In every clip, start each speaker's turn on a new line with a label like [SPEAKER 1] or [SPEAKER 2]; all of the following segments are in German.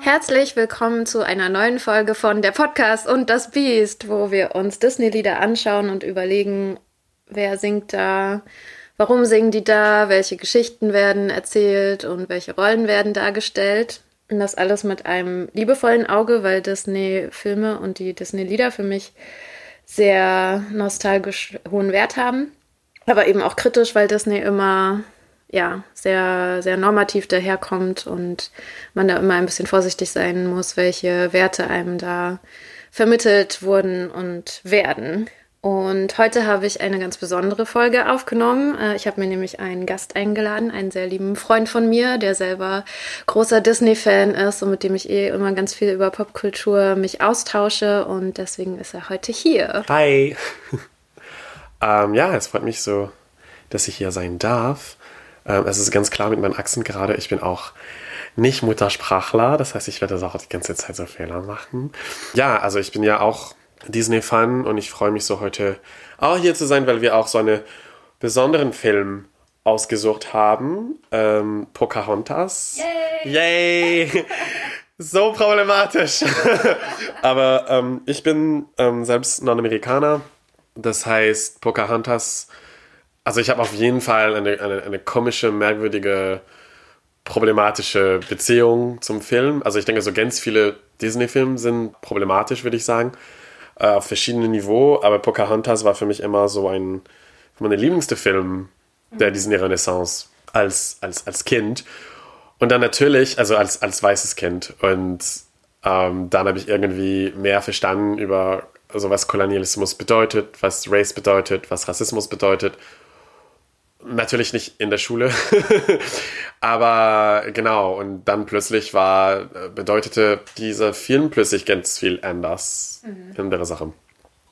[SPEAKER 1] Herzlich willkommen zu einer neuen Folge von der Podcast und das Biest, wo wir uns Disney-Lieder anschauen und überlegen, wer singt da, warum singen die da, welche Geschichten werden erzählt und welche Rollen werden dargestellt. Und das alles mit einem liebevollen Auge, weil Disney-Filme und die Disney-Lieder für mich sehr nostalgisch hohen Wert haben. Aber eben auch kritisch, weil Disney immer ja, sehr, sehr normativ daherkommt und man da immer ein bisschen vorsichtig sein muss, welche Werte einem da vermittelt wurden und werden. Und heute habe ich eine ganz besondere Folge aufgenommen. Äh, ich habe mir nämlich einen Gast eingeladen, einen sehr lieben Freund von mir, der selber großer Disney-Fan ist und mit dem ich eh immer ganz viel über Popkultur mich austausche. Und deswegen ist er heute hier.
[SPEAKER 2] Hi. ähm, ja, es freut mich so, dass ich hier sein darf. Ähm, es ist ganz klar mit meinen Achsen gerade, ich bin auch nicht Muttersprachler. Das heißt, ich werde das auch die ganze Zeit so Fehler machen. Ja, also ich bin ja auch Disney-Fan und ich freue mich so heute auch hier zu sein, weil wir auch so einen besonderen Film ausgesucht haben. Ähm, Pocahontas. Yay! Yay! so problematisch. Aber ähm, ich bin ähm, selbst Non-Amerikaner. Das heißt, Pocahontas, also ich habe auf jeden Fall eine, eine, eine komische, merkwürdige, problematische Beziehung zum Film. Also ich denke, so ganz viele Disney-Filme sind problematisch, würde ich sagen äh, auf verschiedenen Niveau, aber Pocahontas war für mich immer so ein, mein lieblingsster Film der Disney-Renaissance als, als, als Kind. Und dann natürlich, also als, als weißes Kind. Und ähm, dann habe ich irgendwie mehr verstanden über, also was Kolonialismus bedeutet, was Race bedeutet, was Rassismus bedeutet. Natürlich nicht in der Schule, aber genau. Und dann plötzlich war, bedeutete dieser Film plötzlich ganz viel anders. Mhm. Andere Sachen.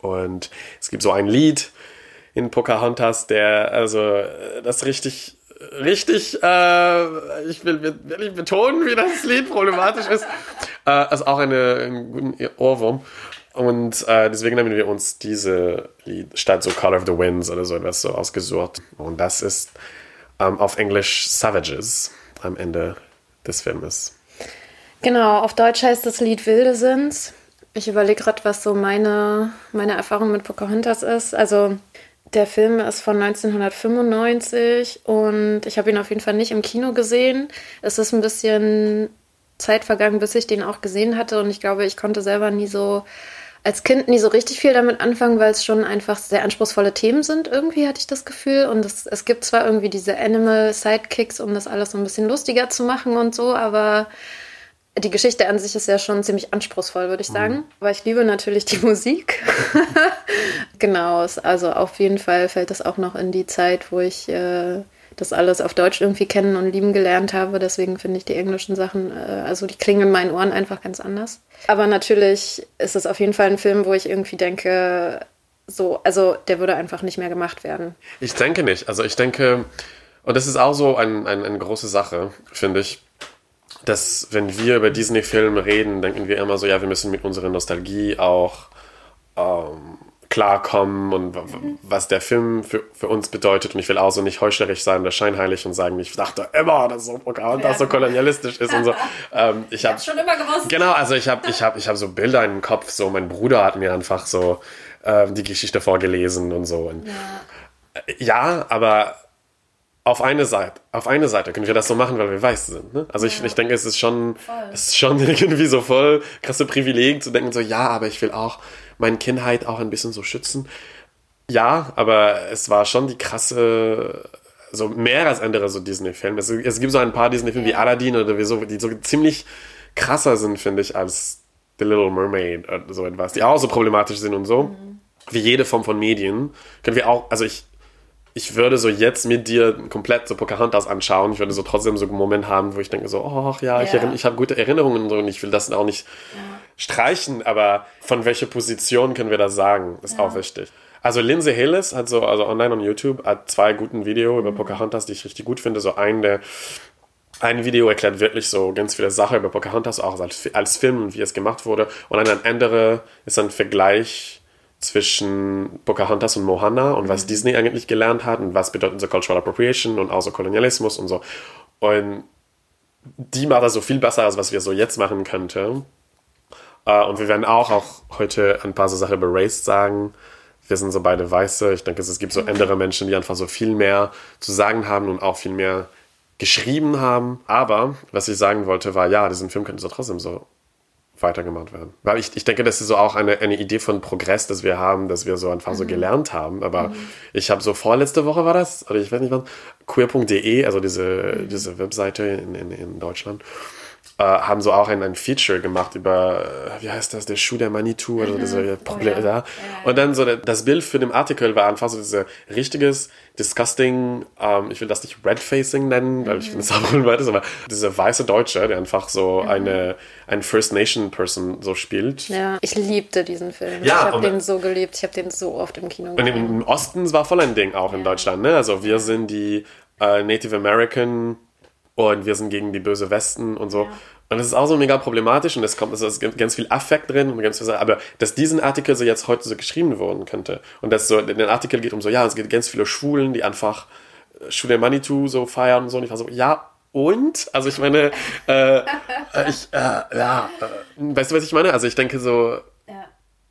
[SPEAKER 2] Und es gibt so ein Lied in Pocahontas, der, also, das richtig, richtig, äh, ich will wirklich betonen, wie das Lied problematisch ist. Äh, also auch eine, einen guten Ohrwurm. Und äh, deswegen haben wir uns diese Lied statt so Color of the Winds oder so etwas so ausgesucht. Und das ist ähm, auf Englisch Savages am Ende des Filmes.
[SPEAKER 1] Genau, auf Deutsch heißt das Lied Wilde sind's. Ich überlege gerade, was so meine, meine Erfahrung mit Pocahontas ist. Also der Film ist von 1995 und ich habe ihn auf jeden Fall nicht im Kino gesehen. Es ist ein bisschen Zeit vergangen, bis ich den auch gesehen hatte und ich glaube, ich konnte selber nie so als Kind nie so richtig viel damit anfangen, weil es schon einfach sehr anspruchsvolle Themen sind. Irgendwie hatte ich das Gefühl. Und es, es gibt zwar irgendwie diese Animal Sidekicks, um das alles so ein bisschen lustiger zu machen und so, aber die Geschichte an sich ist ja schon ziemlich anspruchsvoll, würde ich sagen. Mhm. Aber ich liebe natürlich die Musik. genau, also auf jeden Fall fällt das auch noch in die Zeit, wo ich äh, das alles auf Deutsch irgendwie kennen und lieben gelernt habe. Deswegen finde ich die englischen Sachen, äh, also die klingen in meinen Ohren einfach ganz anders. Aber natürlich ist es auf jeden Fall ein Film, wo ich irgendwie denke, so, also der würde einfach nicht mehr gemacht werden.
[SPEAKER 2] Ich denke nicht. Also ich denke, und das ist auch so ein, ein, eine große Sache, finde ich, dass wenn wir über Disney-Filme reden, denken wir immer so, ja, wir müssen mit unserer Nostalgie auch ähm, klarkommen und was der Film für, für uns bedeutet. Und ich will auch so nicht heuchlerisch sein oder scheinheilig und sagen, ich dachte immer, dass so Pocahontas ja. so kolonialistisch ist und so. Ähm, ich habe schon immer gewusst. Genau, also ich habe ich hab, ich hab so Bilder im Kopf. So mein Bruder hat mir einfach so äh, die Geschichte vorgelesen und so. Und, ja. ja, aber auf eine Seite, auf eine Seite können wir das so machen, weil wir weiß sind. Ne? Also ja. ich, ich denke, es ist schon, es ist schon irgendwie so voll krasse Privileg zu denken, so ja, aber ich will auch meine Kindheit auch ein bisschen so schützen. Ja, aber es war schon die krasse, so mehr als andere so Disney-Filme. Es, es, gibt so ein paar Disney-Filme wie Aladdin oder wie so, die so ziemlich krasser sind, finde ich, als The Little Mermaid oder so etwas, die auch so problematisch sind und so. Mhm. Wie jede Form von Medien. Können wir auch, also ich, ich würde so jetzt mit dir komplett so Pocahontas anschauen. Ich würde so trotzdem so einen Moment haben, wo ich denke so, oh ja, ich, ich habe gute Erinnerungen und so und ich will das auch nicht ja. streichen, aber von welcher Position können wir das sagen, ist ja. auch wichtig. Also Lindsay Hillis hat so, also online on YouTube, hat zwei guten Videos über mhm. Pocahontas, die ich richtig gut finde. So ein, der ein Video erklärt wirklich so ganz viele Sachen über Pocahontas, auch als, als Film und wie es gemacht wurde. Und ein anderer ist ein Vergleich zwischen Pocahontas und Mohanna und was mhm. Disney eigentlich gelernt hat und was bedeutet so Cultural Appropriation und auch so Kolonialismus und so. Und die macht das so viel besser, als was wir so jetzt machen könnten. Äh, und wir werden auch, auch heute ein paar so Sachen über Race sagen. Wir sind so beide Weiße. Ich denke, es gibt so andere Menschen, die einfach so viel mehr zu sagen haben und auch viel mehr geschrieben haben. Aber was ich sagen wollte, war, ja, diesen Film könnte so trotzdem so weitergemacht werden. Weil ich, ich denke, das ist so auch eine, eine Idee von Progress, dass wir haben, dass wir so einfach mhm. so gelernt haben. Aber mhm. ich habe so vorletzte Woche war das, oder ich weiß nicht wann, queer.de, also diese, mhm. diese Webseite in, in, in Deutschland, äh, haben so auch ein, ein Feature gemacht über, äh, wie heißt das, der Schuh der Manitou oder mhm. diese Probleme oh, ja. da. Und dann so das Bild für den Artikel war einfach so dieses richtiges, disgusting, ähm, ich will das nicht Red-Facing nennen, weil mhm. ich finde es auch unweit ist, aber dieser weiße Deutsche, der einfach so mhm. eine, ein First Nation Person so spielt.
[SPEAKER 1] Ja, ich liebte diesen Film. Ja, ich habe den so geliebt, ich habe den so oft im Kino
[SPEAKER 2] gesehen. Und im Osten war voll ein Ding auch in Deutschland, ne? Also wir sind die äh, Native American und wir sind gegen die böse Westen und so. Ja. Und das ist auch so mega problematisch und es kommt, es ist ganz viel Affekt drin und ganz viel, aber dass diesen Artikel so jetzt heute so geschrieben worden könnte und dass so, den Artikel geht um so, ja, es gibt ganz viele Schwulen, die einfach äh, Schule Manitou so feiern und so und ich war so, ja, und? Also ich meine, äh, ich, äh, ja, äh, weißt du, was ich meine? Also ich denke so,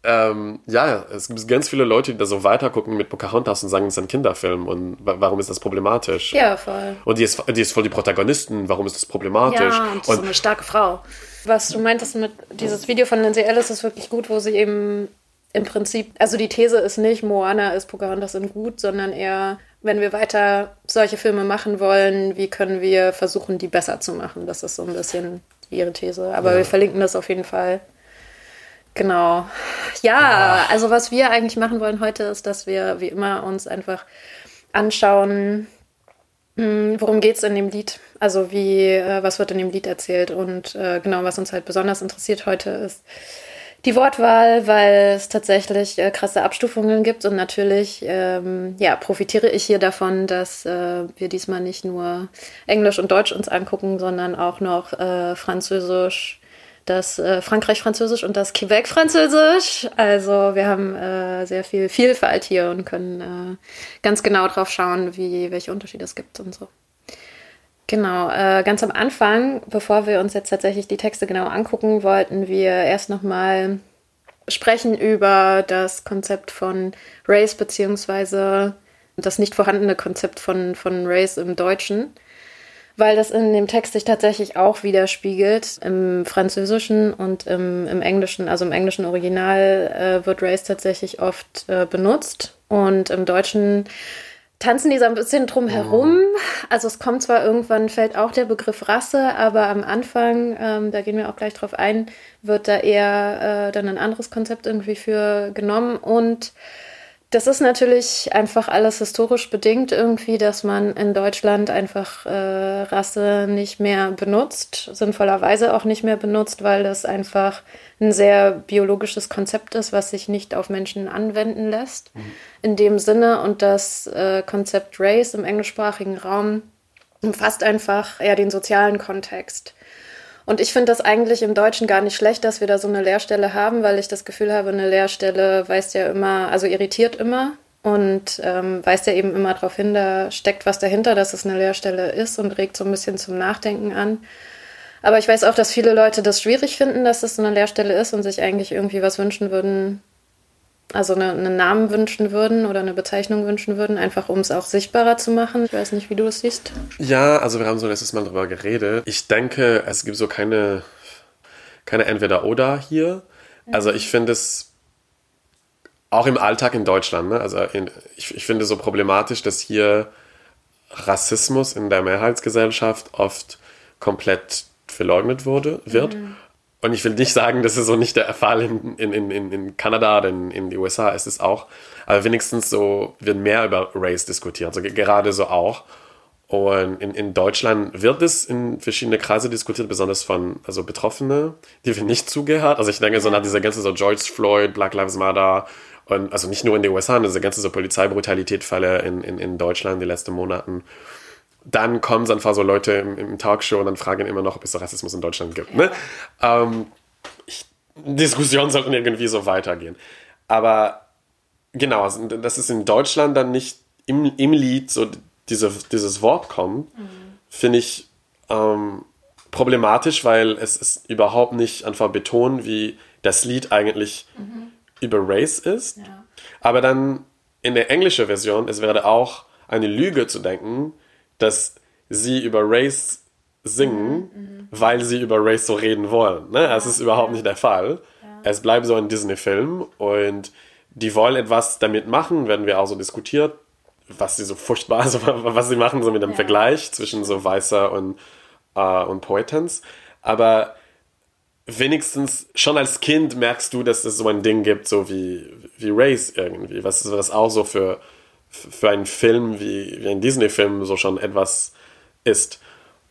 [SPEAKER 2] ähm, ja, es gibt ganz viele Leute, die da so weitergucken mit Pocahontas und sagen, es ist ein Kinderfilm und warum ist das problematisch?
[SPEAKER 1] Ja, voll.
[SPEAKER 2] Und die ist, die ist voll die Protagonisten, warum ist das problematisch?
[SPEAKER 1] Ja, und, und so eine starke Frau. Was du meintest mit dieses Video von Lindsay Ellis ist wirklich gut, wo sie eben im Prinzip, also die These ist nicht, Moana ist Pocahontas in gut, sondern eher, wenn wir weiter solche Filme machen wollen, wie können wir versuchen, die besser zu machen? Das ist so ein bisschen ihre These. Aber ja. wir verlinken das auf jeden Fall Genau. Ja, Ach. also was wir eigentlich machen wollen heute ist, dass wir wie immer uns einfach anschauen, hm, worum geht es in dem Lied? Also wie, äh, was wird in dem Lied erzählt? Und äh, genau, was uns halt besonders interessiert heute ist die Wortwahl, weil es tatsächlich äh, krasse Abstufungen gibt und natürlich ähm, ja, profitiere ich hier davon, dass äh, wir diesmal nicht nur Englisch und Deutsch uns angucken, sondern auch noch äh, Französisch, das äh, Frankreich-Französisch und das Quebec-Französisch. Also wir haben äh, sehr viel Vielfalt hier und können äh, ganz genau drauf schauen, wie, welche Unterschiede es gibt und so. Genau, äh, ganz am Anfang, bevor wir uns jetzt tatsächlich die Texte genau angucken, wollten wir erst nochmal sprechen über das Konzept von Race beziehungsweise das nicht vorhandene Konzept von, von Race im Deutschen weil das in dem Text sich tatsächlich auch widerspiegelt. Im Französischen und im, im Englischen, also im englischen Original, äh, wird Race tatsächlich oft äh, benutzt und im Deutschen tanzen die so ein bisschen drum herum. Also es kommt zwar irgendwann, fällt auch der Begriff Rasse, aber am Anfang, ähm, da gehen wir auch gleich drauf ein, wird da eher äh, dann ein anderes Konzept irgendwie für genommen und das ist natürlich einfach alles historisch bedingt irgendwie, dass man in Deutschland einfach äh, Rasse nicht mehr benutzt, sinnvollerweise auch nicht mehr benutzt, weil das einfach ein sehr biologisches Konzept ist, was sich nicht auf Menschen anwenden lässt. Mhm. In dem Sinne und das äh, Konzept Race im englischsprachigen Raum umfasst einfach eher den sozialen Kontext. Und ich finde das eigentlich im Deutschen gar nicht schlecht, dass wir da so eine Lehrstelle haben, weil ich das Gefühl habe, eine Lehrstelle weist ja immer, also irritiert immer und ähm, weist ja eben immer darauf hin, da steckt was dahinter, dass es eine Lehrstelle ist und regt so ein bisschen zum Nachdenken an. Aber ich weiß auch, dass viele Leute das schwierig finden, dass es eine Lehrstelle ist und sich eigentlich irgendwie was wünschen würden, also eine, einen Namen wünschen würden oder eine Bezeichnung wünschen würden, einfach um es auch sichtbarer zu machen. Ich weiß nicht, wie du das siehst.
[SPEAKER 2] Ja, also wir haben so letztes Mal darüber geredet. Ich denke, es gibt so keine, keine Entweder-Oder hier. Also ich finde es auch im Alltag in Deutschland, ne? also in, ich, ich finde so problematisch, dass hier Rassismus in der Mehrheitsgesellschaft oft komplett verleugnet wurde, wird. Mhm. Und ich will nicht sagen, das ist so nicht der Fall in, in, in, in Kanada oder in, in den USA, ist es auch. Aber wenigstens so wird mehr über Race diskutiert, also gerade so auch. Und in, in Deutschland wird es in verschiedene Kreise diskutiert, besonders von also Betroffene, die wir nicht zugehört. Also ich denke so nach dieser ganzen so George Floyd, Black Lives Matter und also nicht nur in den USA, sondern diese ganze so Polizeibrutalität-Fälle in, in, in Deutschland die letzten Monaten dann kommen einfach so Leute im, im, Talkshow und dann fragen immer noch, ob es Rassismus in Deutschland gibt. Ne? Ähm, ich, Diskussionen sollten irgendwie so weitergehen. Aber genau, also, dass es in Deutschland dann nicht im, im Lied so diese, dieses Wort kommt, mhm. finde ich ähm, problematisch, weil es ist überhaupt nicht einfach betont, wie das Lied eigentlich mhm. über Race ist. Ja. Aber dann in der englischen Version, es wäre auch eine Lüge zu denken, dass sie über Race singen, mhm, weil sie über Race so reden wollen. Ne? Das ist überhaupt nicht der Fall. Ja. Es bleibt so ein Disney-Film und die wollen etwas damit machen, werden wir auch so diskutiert, was sie so furchtbar, also was sie machen, so mit dem ja. Vergleich zwischen so Weißer und, äh, und Poetens. Aber wenigstens schon als Kind merkst du, dass es so ein Ding gibt, so wie, wie Race irgendwie, was, was auch so für, für einen Film wie, wie ein Disney-Film so schon etwas ist.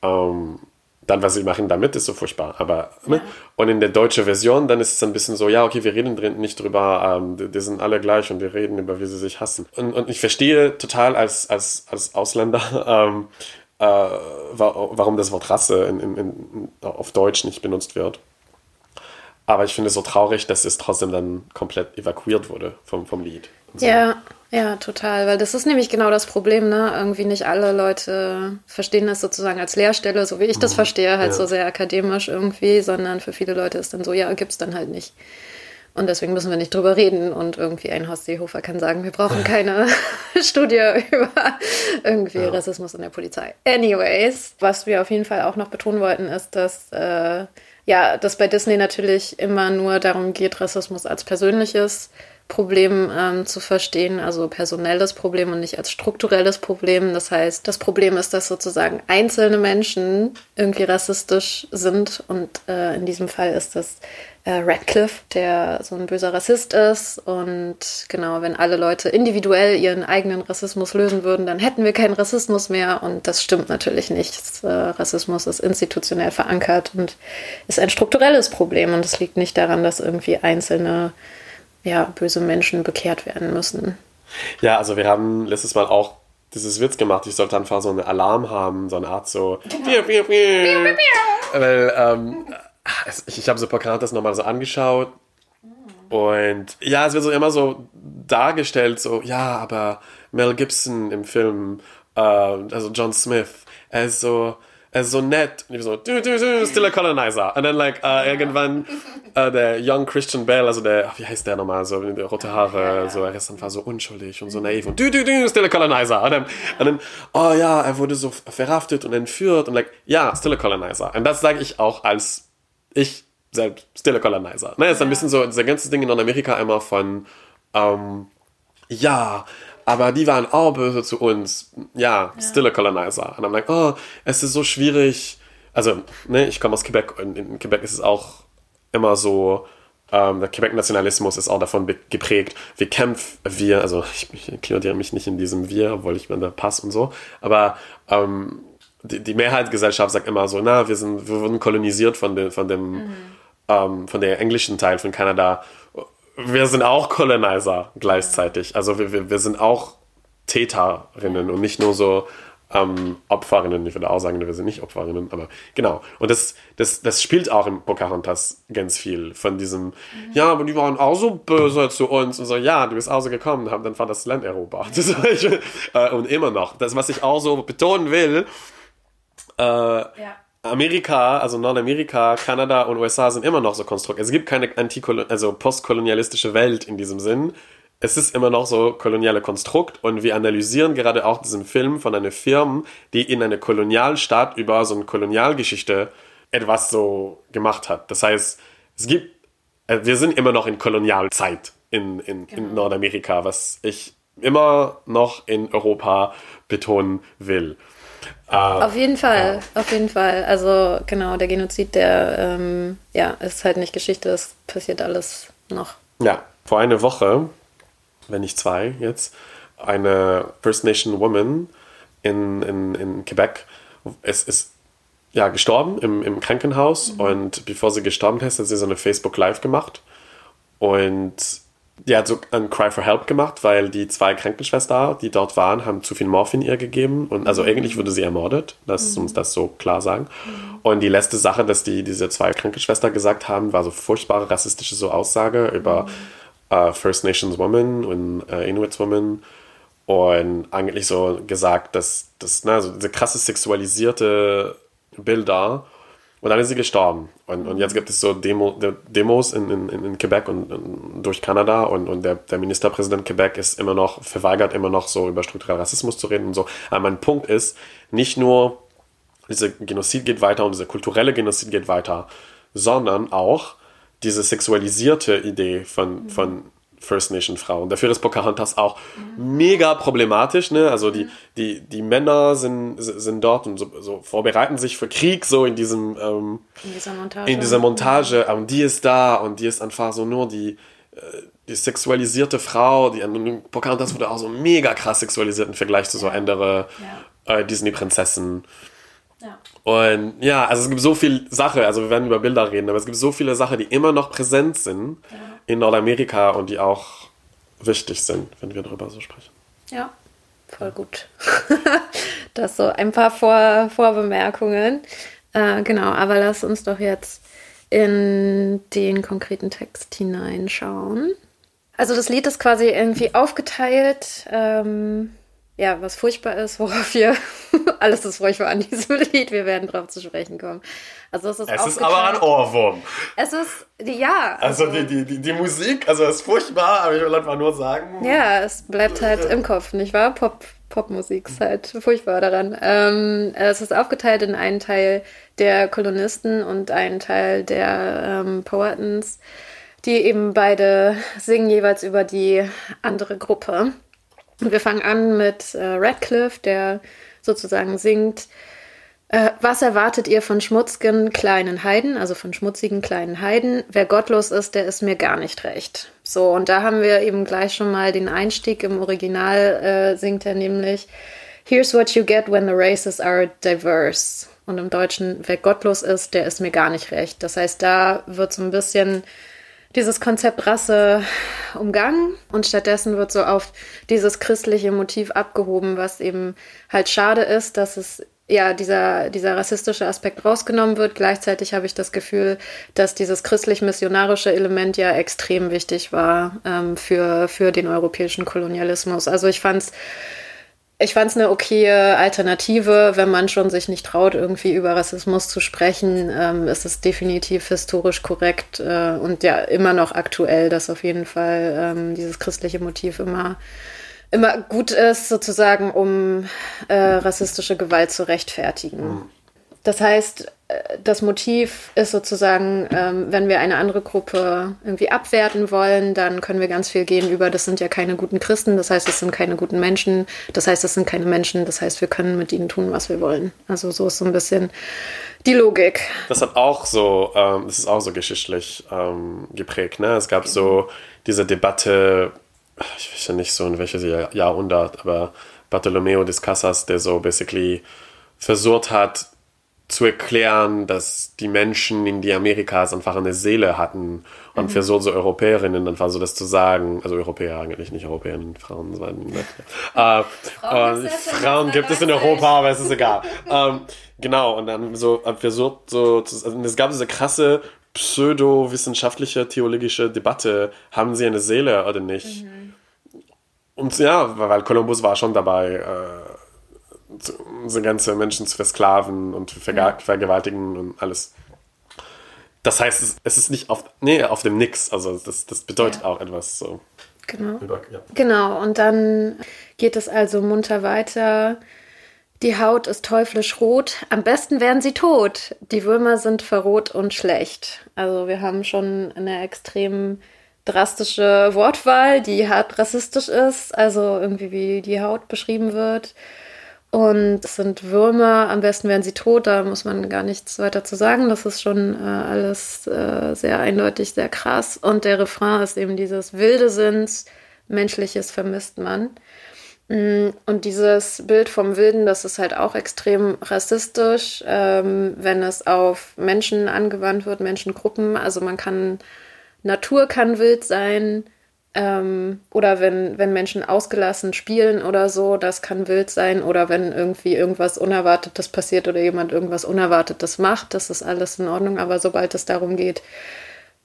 [SPEAKER 2] Ähm, dann, was sie machen damit, ist so furchtbar. Aber, ne? ja. Und in der deutschen Version, dann ist es ein bisschen so, ja, okay, wir reden drin nicht drüber, ähm, die, die, sind alle gleich und wir reden über, wie sie sich hassen. Und, und ich verstehe total als, als, als Ausländer, ähm, äh, warum das Wort Rasse in, in, in, auf Deutsch nicht benutzt wird. Aber ich finde es so traurig, dass es trotzdem dann komplett evakuiert wurde vom, vom Lied.
[SPEAKER 1] So. Ja, ja, total. Weil das ist nämlich genau das Problem, ne? Irgendwie nicht alle Leute verstehen das sozusagen als Lehrstelle, so wie ich das mhm. verstehe, halt ja. so sehr akademisch irgendwie, sondern für viele Leute ist dann so, ja, gibt's dann halt nicht. Und deswegen müssen wir nicht drüber reden. Und irgendwie ein Horst Seehofer kann sagen, wir brauchen keine Studie über irgendwie ja. Rassismus in der Polizei. Anyways, was wir auf jeden Fall auch noch betonen wollten, ist, dass äh, ja, dass bei Disney natürlich immer nur darum geht, Rassismus als persönliches Problem ähm, zu verstehen, also personelles Problem und nicht als strukturelles Problem. Das heißt, das Problem ist, dass sozusagen einzelne Menschen irgendwie rassistisch sind und äh, in diesem Fall ist das äh, Radcliffe, der so ein böser Rassist ist. Und genau, wenn alle Leute individuell ihren eigenen Rassismus lösen würden, dann hätten wir keinen Rassismus mehr. Und das stimmt natürlich nicht. Äh, Rassismus ist institutionell verankert und ist ein strukturelles Problem. Und es liegt nicht daran, dass irgendwie einzelne ja, böse Menschen bekehrt werden müssen.
[SPEAKER 2] Ja, also wir haben letztes Mal auch dieses Witz gemacht, ich sollte einfach so einen Alarm haben, so eine Art so. Genau. Weil ähm, ich, ich habe so Pocahontas nochmal so angeschaut und ja, es wird so immer so dargestellt, so, ja, aber Mel Gibson im Film, äh, also John Smith, er ist so, er ist so nett. Und ich so, du, du, du, still a colonizer. Und dann, like, äh, irgendwann äh, der Young Christian Bell, also der, wie heißt der nochmal, so, rote Haare, so, er ist einfach so unschuldig und so naiv und du, du, du, still a colonizer. Und dann, und dann, oh ja, er wurde so verhaftet und entführt und like, ja, still a colonizer. Und das sage ich auch als ich selbst still a colonizer. Ne, ist ein bisschen so, dieser ganze Ding in Nordamerika einmal von, ähm, ja, aber die waren auch böse zu uns. Ja, ja. still a colonizer. Und I'm like, oh, es ist so schwierig. Also, ne, ich komme aus Quebec und in Quebec ist es auch immer so, ähm, der Quebec-Nationalismus ist auch davon geprägt, wie kämpfen wir, also ich, ich inkludiere mich nicht in diesem Wir, obwohl ich bin der Pass und so, aber ähm, die, die Mehrheitsgesellschaft sagt immer so, na, wir sind, wir wurden kolonisiert von dem, von dem, mhm. ähm, von der englischen Teil von Kanada. Wir sind auch Colonizer gleichzeitig. Also wir, wir, wir sind auch Täterinnen und nicht nur so ähm, Opferinnen. Ich würde auch sagen, wir sind nicht Opferinnen, aber genau. Und das, das, das spielt auch im Pocahontas ganz viel von diesem, mhm. ja, aber die waren auch so böse zu uns und so, ja, du bist auch so gekommen, haben dann war das Land erobert. äh, und immer noch. Das, was ich auch so betonen will, äh, ja. Amerika, also Nordamerika, Kanada und USA sind immer noch so konstrukt. Es gibt keine Antikolon also postkolonialistische Welt in diesem Sinn. Es ist immer noch so koloniale Konstrukt und wir analysieren gerade auch diesen Film von einer Firma, die in einer Kolonialstaat über so eine Kolonialgeschichte etwas so gemacht hat. Das heißt, es gibt, äh, wir sind immer noch in Kolonialzeit in, in, genau. in Nordamerika, was ich immer noch in Europa betonen will.
[SPEAKER 1] Uh, auf jeden Fall, ja. auf jeden Fall. Also genau, der Genozid, der ähm, ja, ist halt nicht Geschichte, es passiert alles noch.
[SPEAKER 2] Ja, vor einer Woche, wenn nicht zwei jetzt, eine First Nation Woman in, in, in Quebec es ist ja gestorben im, im Krankenhaus mhm. und bevor sie gestorben ist, hat sie so eine Facebook Live gemacht und die hat so einen Cry for Help gemacht, weil die zwei Krankenschwestern, die dort waren, haben zu viel Morphin ihr gegeben. Und also mhm. eigentlich wurde sie ermordet. Lass mhm. uns das so klar sagen. Mhm. Und die letzte Sache, dass die diese zwei Krankenschwestern gesagt haben, war so furchtbare rassistische so Aussage über uh, First Nations Women und uh, Inuits Women. Und eigentlich so gesagt, dass das, ne, so diese krasse sexualisierte Bilder und dann ist sie gestorben. Und, und jetzt gibt es so Demo, Demos in, in, in Quebec und, und durch Kanada und, und der, der Ministerpräsident Quebec ist immer noch, verweigert immer noch so über strukturellen Rassismus zu reden und so. Aber mein Punkt ist, nicht nur dieser Genozid geht weiter und dieser kulturelle Genozid geht weiter, sondern auch diese sexualisierte Idee von, mhm. von First Nation Frauen. Dafür ist Pocahontas auch mhm. mega problematisch. Ne? Also die, die, die Männer sind, sind dort und so, so vorbereiten sich für Krieg, so in diesem ähm, in dieser Montage. In dieser Montage. Und die ist da und die ist einfach so nur die, äh, die sexualisierte Frau. Die, Pocahontas wurde auch so mega krass sexualisiert im Vergleich zu so andere ja. äh, Disney-Prinzessinnen. Ja. Und ja, also es gibt so viel Sache, also wir werden über Bilder reden, aber es gibt so viele Sachen, die immer noch präsent sind ja. in Nordamerika und die auch wichtig sind, wenn wir darüber so sprechen.
[SPEAKER 1] Ja, voll gut. das so ein paar Vor Vorbemerkungen. Äh, genau, aber lass uns doch jetzt in den konkreten Text hineinschauen. Also das Lied ist quasi irgendwie aufgeteilt. Ähm, ja, was furchtbar ist, worauf wir, alles ist furchtbar an diesem Lied, wir werden drauf zu sprechen kommen. Also es ist,
[SPEAKER 2] es ist aber ein Ohrwurm.
[SPEAKER 1] Es ist, ja.
[SPEAKER 2] Also, also die, die, die, Musik, also es ist furchtbar, aber ich will einfach nur sagen.
[SPEAKER 1] Ja, es bleibt halt im Kopf, nicht wahr? Pop, Popmusik ist halt furchtbar daran. Ähm, es ist aufgeteilt in einen Teil der Kolonisten und einen Teil der ähm, Poetens, die eben beide singen jeweils über die andere Gruppe. Und wir fangen an mit äh, Radcliffe, der sozusagen singt, äh, was erwartet ihr von schmutzigen kleinen Heiden, also von schmutzigen kleinen Heiden? Wer gottlos ist, der ist mir gar nicht recht. So, und da haben wir eben gleich schon mal den Einstieg. Im Original äh, singt er nämlich, Here's what you get when the races are diverse. Und im Deutschen, wer gottlos ist, der ist mir gar nicht recht. Das heißt, da wird so ein bisschen dieses Konzept Rasse umgangen und stattdessen wird so auf dieses christliche Motiv abgehoben, was eben halt schade ist, dass es ja, dieser, dieser rassistische Aspekt rausgenommen wird. Gleichzeitig habe ich das Gefühl, dass dieses christlich-missionarische Element ja extrem wichtig war ähm, für, für den europäischen Kolonialismus. Also ich fand es ich fand es eine okaye Alternative, wenn man schon sich nicht traut, irgendwie über Rassismus zu sprechen, ähm, ist es definitiv historisch korrekt äh, und ja immer noch aktuell, dass auf jeden Fall ähm, dieses christliche Motiv immer immer gut ist, sozusagen, um äh, rassistische Gewalt zu rechtfertigen. Mhm. Das heißt, das Motiv ist sozusagen, ähm, wenn wir eine andere Gruppe irgendwie abwerten wollen, dann können wir ganz viel gehen über, das sind ja keine guten Christen, das heißt, es sind keine guten Menschen, das heißt, es sind keine Menschen, das heißt, wir können mit ihnen tun, was wir wollen. Also so ist so ein bisschen die Logik.
[SPEAKER 2] Das hat auch so, ähm, das ist auch so geschichtlich ähm, geprägt. Ne? Es gab so diese Debatte, ich weiß ja nicht so in welches Jahrhundert, aber Bartolomeo de Casas, der so basically versucht hat, zu erklären, dass die Menschen in die Amerikas einfach eine Seele hatten und mhm. für so, so Europäerinnen einfach so das zu sagen, also Europäer eigentlich nicht Europäerinnen, Frauen, sondern äh, Frauen, äh, Frauen gibt es in Europa, aber es ist egal. ähm, genau, und dann so versucht so, also es gab diese krasse pseudo-wissenschaftliche, theologische Debatte, haben sie eine Seele oder nicht? Mhm. Und ja, weil Kolumbus war schon dabei, äh, unsere ganze Menschen zu versklaven und zu verge vergewaltigen und alles. Das heißt, es ist nicht auf, nee, auf dem Nix. Also das, das bedeutet ja. auch etwas so.
[SPEAKER 1] Genau. Ja. Genau, und dann geht es also munter weiter. Die Haut ist teuflisch rot. Am besten wären sie tot. Die Würmer sind verroht und schlecht. Also wir haben schon eine extrem drastische Wortwahl, die hart rassistisch ist. Also irgendwie wie die Haut beschrieben wird. Und es sind Würmer, am besten wären sie tot, da muss man gar nichts weiter zu sagen. Das ist schon äh, alles äh, sehr eindeutig, sehr krass. Und der Refrain ist eben dieses wilde Sinns, menschliches vermisst man. Mm, und dieses Bild vom Wilden, das ist halt auch extrem rassistisch, ähm, wenn es auf Menschen angewandt wird, Menschengruppen. Also man kann, Natur kann wild sein, ähm, oder wenn, wenn Menschen ausgelassen spielen oder so, das kann wild sein. Oder wenn irgendwie irgendwas Unerwartetes passiert oder jemand irgendwas Unerwartetes macht, das ist alles in Ordnung. Aber sobald es darum geht,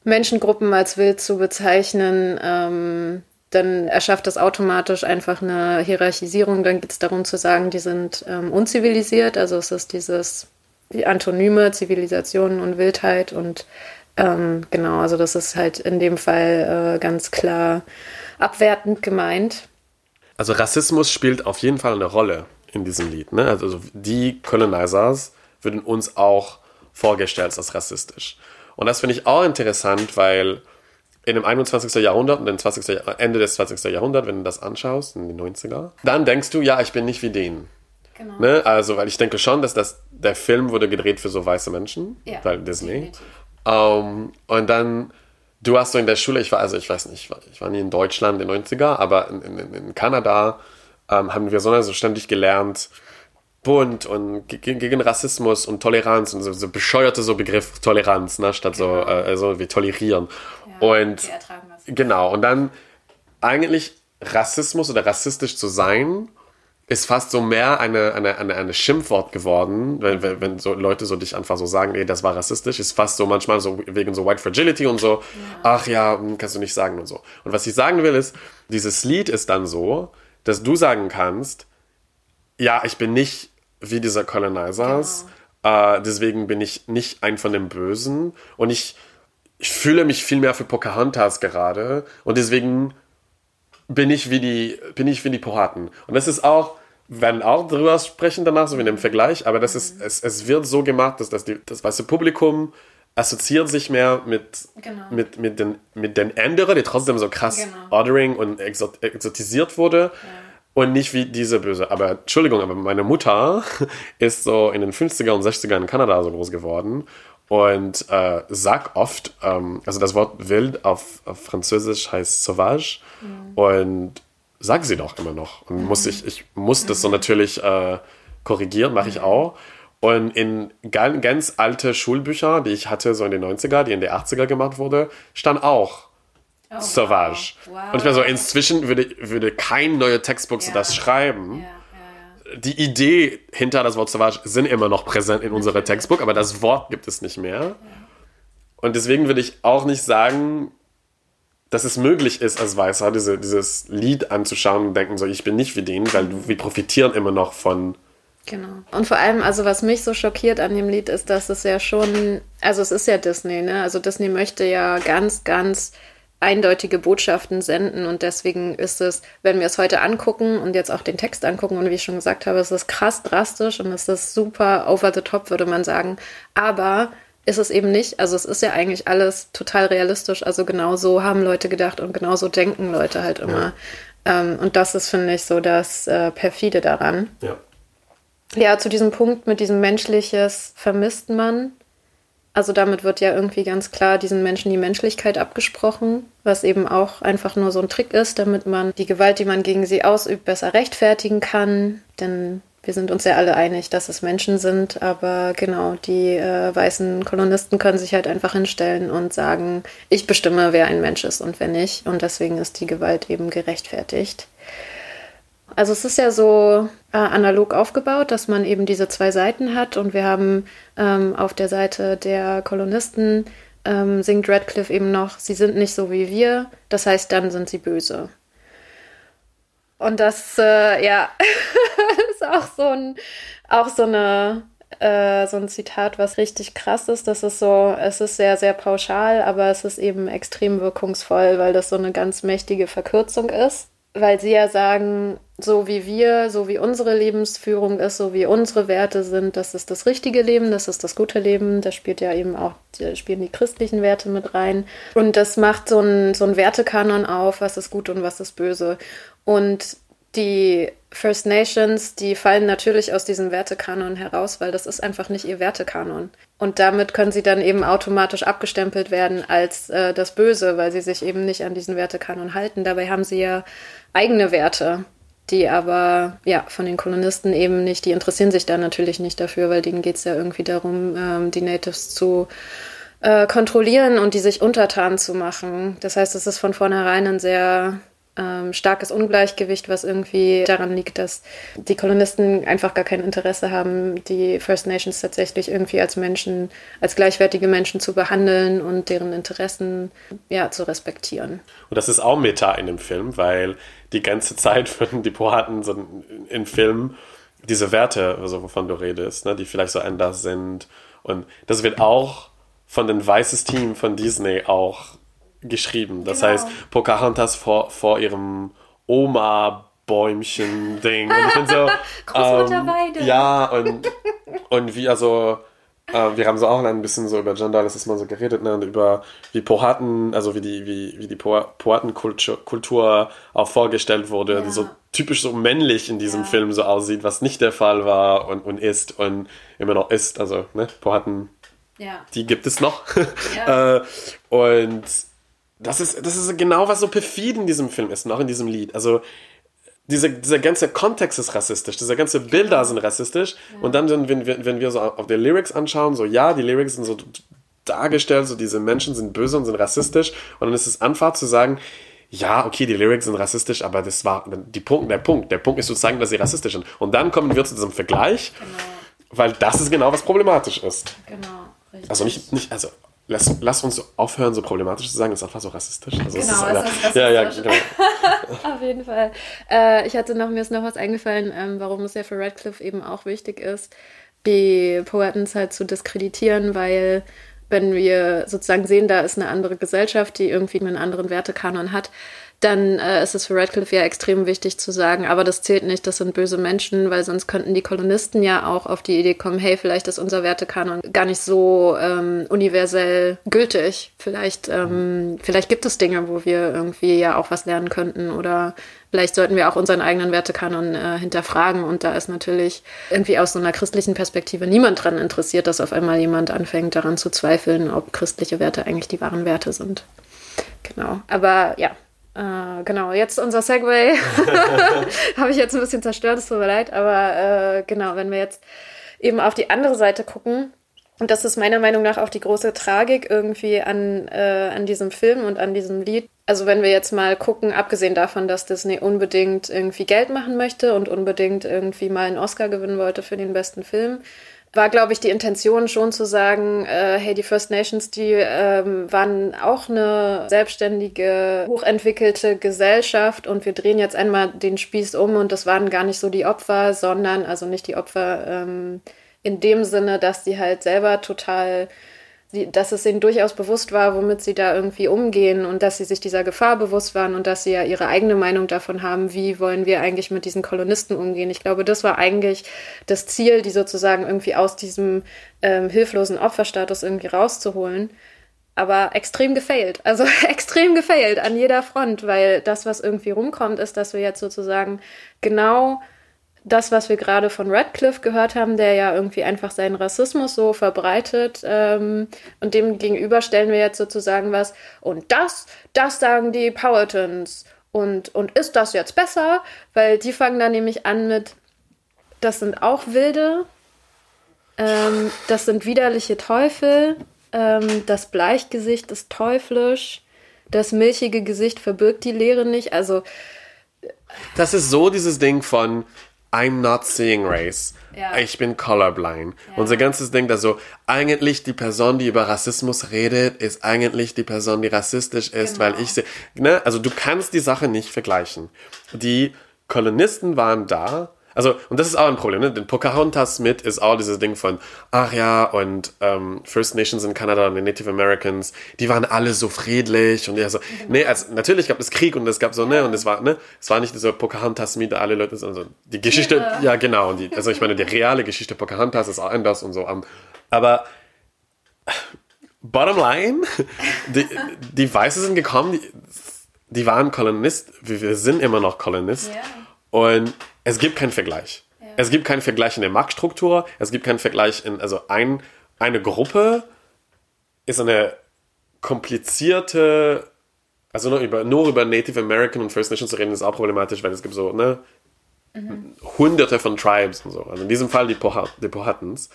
[SPEAKER 1] Menschengruppen als wild zu bezeichnen, ähm, dann erschafft das automatisch einfach eine Hierarchisierung. Dann geht es darum zu sagen, die sind ähm, unzivilisiert. Also es ist dieses die Antonyme, Zivilisation und Wildheit und ähm, genau, also das ist halt in dem Fall äh, ganz klar abwertend gemeint.
[SPEAKER 2] Also Rassismus spielt auf jeden Fall eine Rolle in diesem Lied. Ne? Also die Colonizers würden uns auch vorgestellt als rassistisch. Und das finde ich auch interessant, weil in dem 21. Jahrhundert und dem 20. Ende des 20. Jahrhunderts, wenn du das anschaust, in den 90er, dann denkst du, ja, ich bin nicht wie denen. Genau. Ne? Also, weil ich denke schon, dass das, der Film wurde gedreht für so weiße Menschen, ja, weil Disney. Um, ähm, und dann, du hast so in der Schule, ich war, also ich weiß nicht, ich war, ich war nie in Deutschland in den 90er, aber in, in, in Kanada ähm, haben wir so, so ständig gelernt, bunt und gegen Rassismus und Toleranz und so, so bescheuerte so Begriff Toleranz, ne, statt genau. so, äh, so wie tolerieren. Ja, und genau, und dann eigentlich Rassismus oder rassistisch zu sein, ist fast so mehr eine, eine, eine, eine Schimpfwort geworden, wenn, wenn, wenn so Leute so dich einfach so sagen, ey, das war rassistisch, ist fast so manchmal so wegen so White Fragility und so, ja. ach ja, hm, kannst du nicht sagen und so. Und was ich sagen will ist, dieses Lied ist dann so, dass du sagen kannst, ja, ich bin nicht wie diese Colonizers. Genau. Äh, deswegen bin ich nicht ein von den Bösen. Und ich, ich fühle mich viel mehr für Pocahontas gerade. Und deswegen bin ich wie die, bin ich wie die Piraten. Und das ist auch, werden auch drüber sprechen danach, so wie in dem Vergleich, aber das ist, es, es wird so gemacht, dass das, die, das weiße Publikum assoziiert sich mehr mit, genau. mit, mit, den, mit den anderen, die trotzdem so krass genau. Ordering und exot, exotisiert wurde. Ja und nicht wie diese böse. Aber Entschuldigung, aber meine Mutter ist so in den 50er und 60er in Kanada so groß geworden und äh, sagt oft, ähm, also das Wort wild auf, auf Französisch heißt sauvage mhm. und sagt sie doch immer noch. Und mhm. muss ich, ich muss das so mhm. natürlich äh, korrigieren, mache ich mhm. auch. Und in ganz, ganz alte Schulbücher, die ich hatte, so in den 90er, die in den 80er gemacht wurde, stand auch Oh, Sauvage. Wow. Wow. Und ich meine so, inzwischen würde, würde kein neuer Textbook ja. das schreiben. Ja, Die Idee hinter das Wort Sauvage sind immer noch präsent in unserem Textbook, aber das Wort gibt es nicht mehr. Und deswegen würde ich auch nicht sagen, dass es möglich ist, als Weißer diese, dieses Lied anzuschauen und denken so, ich bin nicht wie den, weil wir profitieren immer noch von
[SPEAKER 1] Genau. Und vor allem, also was mich so schockiert an dem Lied ist, dass es ja schon, also es ist ja Disney, ne? Also Disney möchte ja ganz, ganz eindeutige Botschaften senden und deswegen ist es, wenn wir es heute angucken und jetzt auch den Text angucken und wie ich schon gesagt habe, es ist krass drastisch und es ist super over the top, würde man sagen. Aber ist es eben nicht. Also es ist ja eigentlich alles total realistisch. Also genau so haben Leute gedacht und genau so denken Leute halt immer. Ja. Ähm, und das ist, finde ich, so das äh, perfide daran. Ja. Ja, zu diesem Punkt mit diesem Menschliches vermisst man also damit wird ja irgendwie ganz klar diesen Menschen die Menschlichkeit abgesprochen, was eben auch einfach nur so ein Trick ist, damit man die Gewalt, die man gegen sie ausübt, besser rechtfertigen kann. Denn wir sind uns ja alle einig, dass es Menschen sind, aber genau, die äh, weißen Kolonisten können sich halt einfach hinstellen und sagen, ich bestimme, wer ein Mensch ist und wer nicht. Und deswegen ist die Gewalt eben gerechtfertigt. Also es ist ja so äh, analog aufgebaut, dass man eben diese zwei Seiten hat und wir haben ähm, auf der Seite der Kolonisten ähm, singt Radcliffe eben noch, sie sind nicht so wie wir, das heißt, dann sind sie böse. Und das, äh, ja, ist auch so ein, auch so eine, äh, so ein Zitat, was richtig krass ist. Das ist so, es ist sehr, sehr pauschal, aber es ist eben extrem wirkungsvoll, weil das so eine ganz mächtige Verkürzung ist weil sie ja sagen, so wie wir, so wie unsere Lebensführung ist, so wie unsere Werte sind, das ist das richtige Leben, das ist das gute Leben. Da spielt ja eben auch, spielen die christlichen Werte mit rein. Und das macht so ein, so ein Wertekanon auf, was ist gut und was ist böse. Und die First Nations, die fallen natürlich aus diesem Wertekanon heraus, weil das ist einfach nicht ihr Wertekanon. Und damit können sie dann eben automatisch abgestempelt werden als äh, das Böse, weil sie sich eben nicht an diesen Wertekanon halten. Dabei haben sie ja eigene Werte, die aber ja von den Kolonisten eben nicht, die interessieren sich da natürlich nicht dafür, weil denen geht es ja irgendwie darum, ähm, die Natives zu äh, kontrollieren und die sich untertan zu machen. Das heißt, es ist von vornherein ein sehr ähm, starkes Ungleichgewicht, was irgendwie daran liegt, dass die Kolonisten einfach gar kein Interesse haben, die First Nations tatsächlich irgendwie als Menschen, als gleichwertige Menschen zu behandeln und deren Interessen ja zu respektieren.
[SPEAKER 2] Und das ist auch Meta in dem Film, weil die ganze Zeit würden die Poaten so in Filmen diese Werte, also wovon du redest, ne, die vielleicht so anders sind. Und das wird auch von dem weißes Team von Disney auch geschrieben. Das
[SPEAKER 1] Genau.
[SPEAKER 2] heißt, Pocahontas vor, vor ihrem Oma-Bäumchen-Ding. Und ich bin so.
[SPEAKER 1] Großmutter Weide.
[SPEAKER 2] Ja, und, und wie also. äh, Wir haben so auch ein bisschen so über Gender letztes Mal so geredet, ne, und über wie Poaten, also wie die, wie, wie die Po- Poatenkultur Kultur auch vorgestellt wurde,
[SPEAKER 1] Ja.
[SPEAKER 2] die so typisch so männlich in diesem
[SPEAKER 1] Ja.
[SPEAKER 2] Film so aussieht, was nicht der Fall war und, und ist und immer noch ist. Also, ne, Poaten
[SPEAKER 1] Ja.
[SPEAKER 2] die gibt es noch. Äh, und das ist, das ist genau, was so perfid in diesem Film ist, noch in diesem Lied. Also dieser, dieser ganze Kontext ist rassistisch, diese ganze Bilder sind rassistisch. Und dann, wenn wir, wenn wir so auf die Lyrics anschauen, so ja, die Lyrics sind so dargestellt, so diese Menschen sind böse und sind rassistisch. Und dann ist es einfach zu sagen, ja, okay, die Lyrics sind rassistisch, aber das war die Punkt, der Punkt. Der Punkt ist zu zeigen, dass sie rassistisch sind. Und dann kommen wir zu diesem Vergleich, weil das ist genau, was problematisch ist.
[SPEAKER 1] Genau. Richtig.
[SPEAKER 2] Also nicht, nicht also lass, lass uns aufhören, so problematisch zu sagen, das ist einfach so rassistisch. Also es
[SPEAKER 1] Genau,
[SPEAKER 2] ist,
[SPEAKER 1] es ist
[SPEAKER 2] ja, ja, genau.
[SPEAKER 1] Auf jeden Fall. Äh, ich hatte noch, mir ist noch was eingefallen, ähm, warum es ja für Radcliffe eben auch wichtig ist, die Poetens halt zu diskreditieren, weil wenn wir sozusagen sehen, da ist eine andere Gesellschaft, die irgendwie einen anderen Wertekanon hat, dann äh, ist es für Radcliffe ja extrem wichtig zu sagen, aber das zählt nicht, das sind böse Menschen, weil sonst könnten die Kolonisten ja auch auf die Idee kommen, hey, vielleicht ist unser Wertekanon gar nicht so ähm, universell gültig. Vielleicht, ähm, vielleicht gibt es Dinge, wo wir irgendwie ja auch was lernen könnten oder vielleicht sollten wir auch unseren eigenen Wertekanon äh, hinterfragen und da ist natürlich irgendwie aus so einer christlichen Perspektive niemand dran interessiert, dass auf einmal jemand anfängt daran zu zweifeln, ob christliche Werte eigentlich die wahren Werte sind. Genau, aber ja, äh, genau, jetzt unser Segway. Habe ich jetzt ein bisschen zerstört, es tut mir leid, aber äh, genau, wenn wir jetzt eben auf die andere Seite gucken, und das ist meiner Meinung nach auch die große Tragik irgendwie an, äh, an diesem Film und an diesem Lied. Also wenn wir jetzt mal gucken, abgesehen davon, dass Disney unbedingt irgendwie Geld machen möchte und unbedingt irgendwie mal einen Oscar gewinnen wollte für den besten Film, war, glaube ich, die Intention schon zu sagen, äh, hey, die First Nations, die ähm, waren auch eine selbstständige, hochentwickelte Gesellschaft und wir drehen jetzt einmal den Spieß um und das waren gar nicht so die Opfer, sondern, also nicht die Opfer ähm, in dem Sinne, dass die halt selber total dass es ihnen durchaus bewusst war, womit sie da irgendwie umgehen und dass sie sich dieser Gefahr bewusst waren und dass sie ja ihre eigene Meinung davon haben, wie wollen wir eigentlich mit diesen Kolonisten umgehen. Ich glaube, das war eigentlich das Ziel, die sozusagen irgendwie aus diesem ähm, hilflosen Opferstatus irgendwie rauszuholen. Aber extrem gefailt, also extrem gefailt an jeder Front, weil das, was irgendwie rumkommt, ist, dass wir jetzt sozusagen genau das, was wir gerade von Radcliffe gehört haben, der ja irgendwie einfach seinen Rassismus so verbreitet ähm, und dem gegenüber stellen wir jetzt sozusagen was. Und das, das sagen die Powhatans. Und, und ist das jetzt besser? Weil die fangen dann nämlich an mit, das sind auch Wilde, ähm, das sind widerliche Teufel, ähm, das Bleichgesicht ist teuflisch, das milchige Gesicht verbirgt die Lehre nicht, also
[SPEAKER 2] Das ist so dieses Ding von I'm not seeing race.
[SPEAKER 1] Ja.
[SPEAKER 2] Ich bin colorblind. Unser ganzes Ding, also eigentlich die Person, die über Rassismus redet, ist eigentlich die Person, die rassistisch ist,
[SPEAKER 1] Genau.
[SPEAKER 2] weil ich sehe, ne, also du kannst die Sache nicht vergleichen. Die Kolonisten waren da, also, und das ist auch ein Problem, ne? Denn Pocahontas mit ist auch dieses Ding von, ach ja, und ähm, First Nations in Kanada und die Native Americans, die waren alle so friedlich und ja so, nee, also natürlich gab es Krieg und es gab so, ne, und es war, ne, es war nicht dieser Pocahontas mit alle Leute, also die Geschichte,
[SPEAKER 1] Ja.
[SPEAKER 2] ja genau, und die, also ich meine, die reale Geschichte Pocahontas ist auch anders und so, um, aber bottom line, die, die Weiße sind gekommen, die, die waren Kolonist, wir wir sind immer noch Kolonist.
[SPEAKER 1] Ja.
[SPEAKER 2] Und es gibt keinen Vergleich. Es gibt keinen Vergleich in der Marktstruktur, es gibt keinen Vergleich in, also ein, eine Gruppe ist eine komplizierte, also nur über, nur über Native American und First Nations zu reden, ist auch problematisch, weil es gibt so, ne, hunderte von Tribes und so. Also in diesem Fall die, Poha die Powhatans,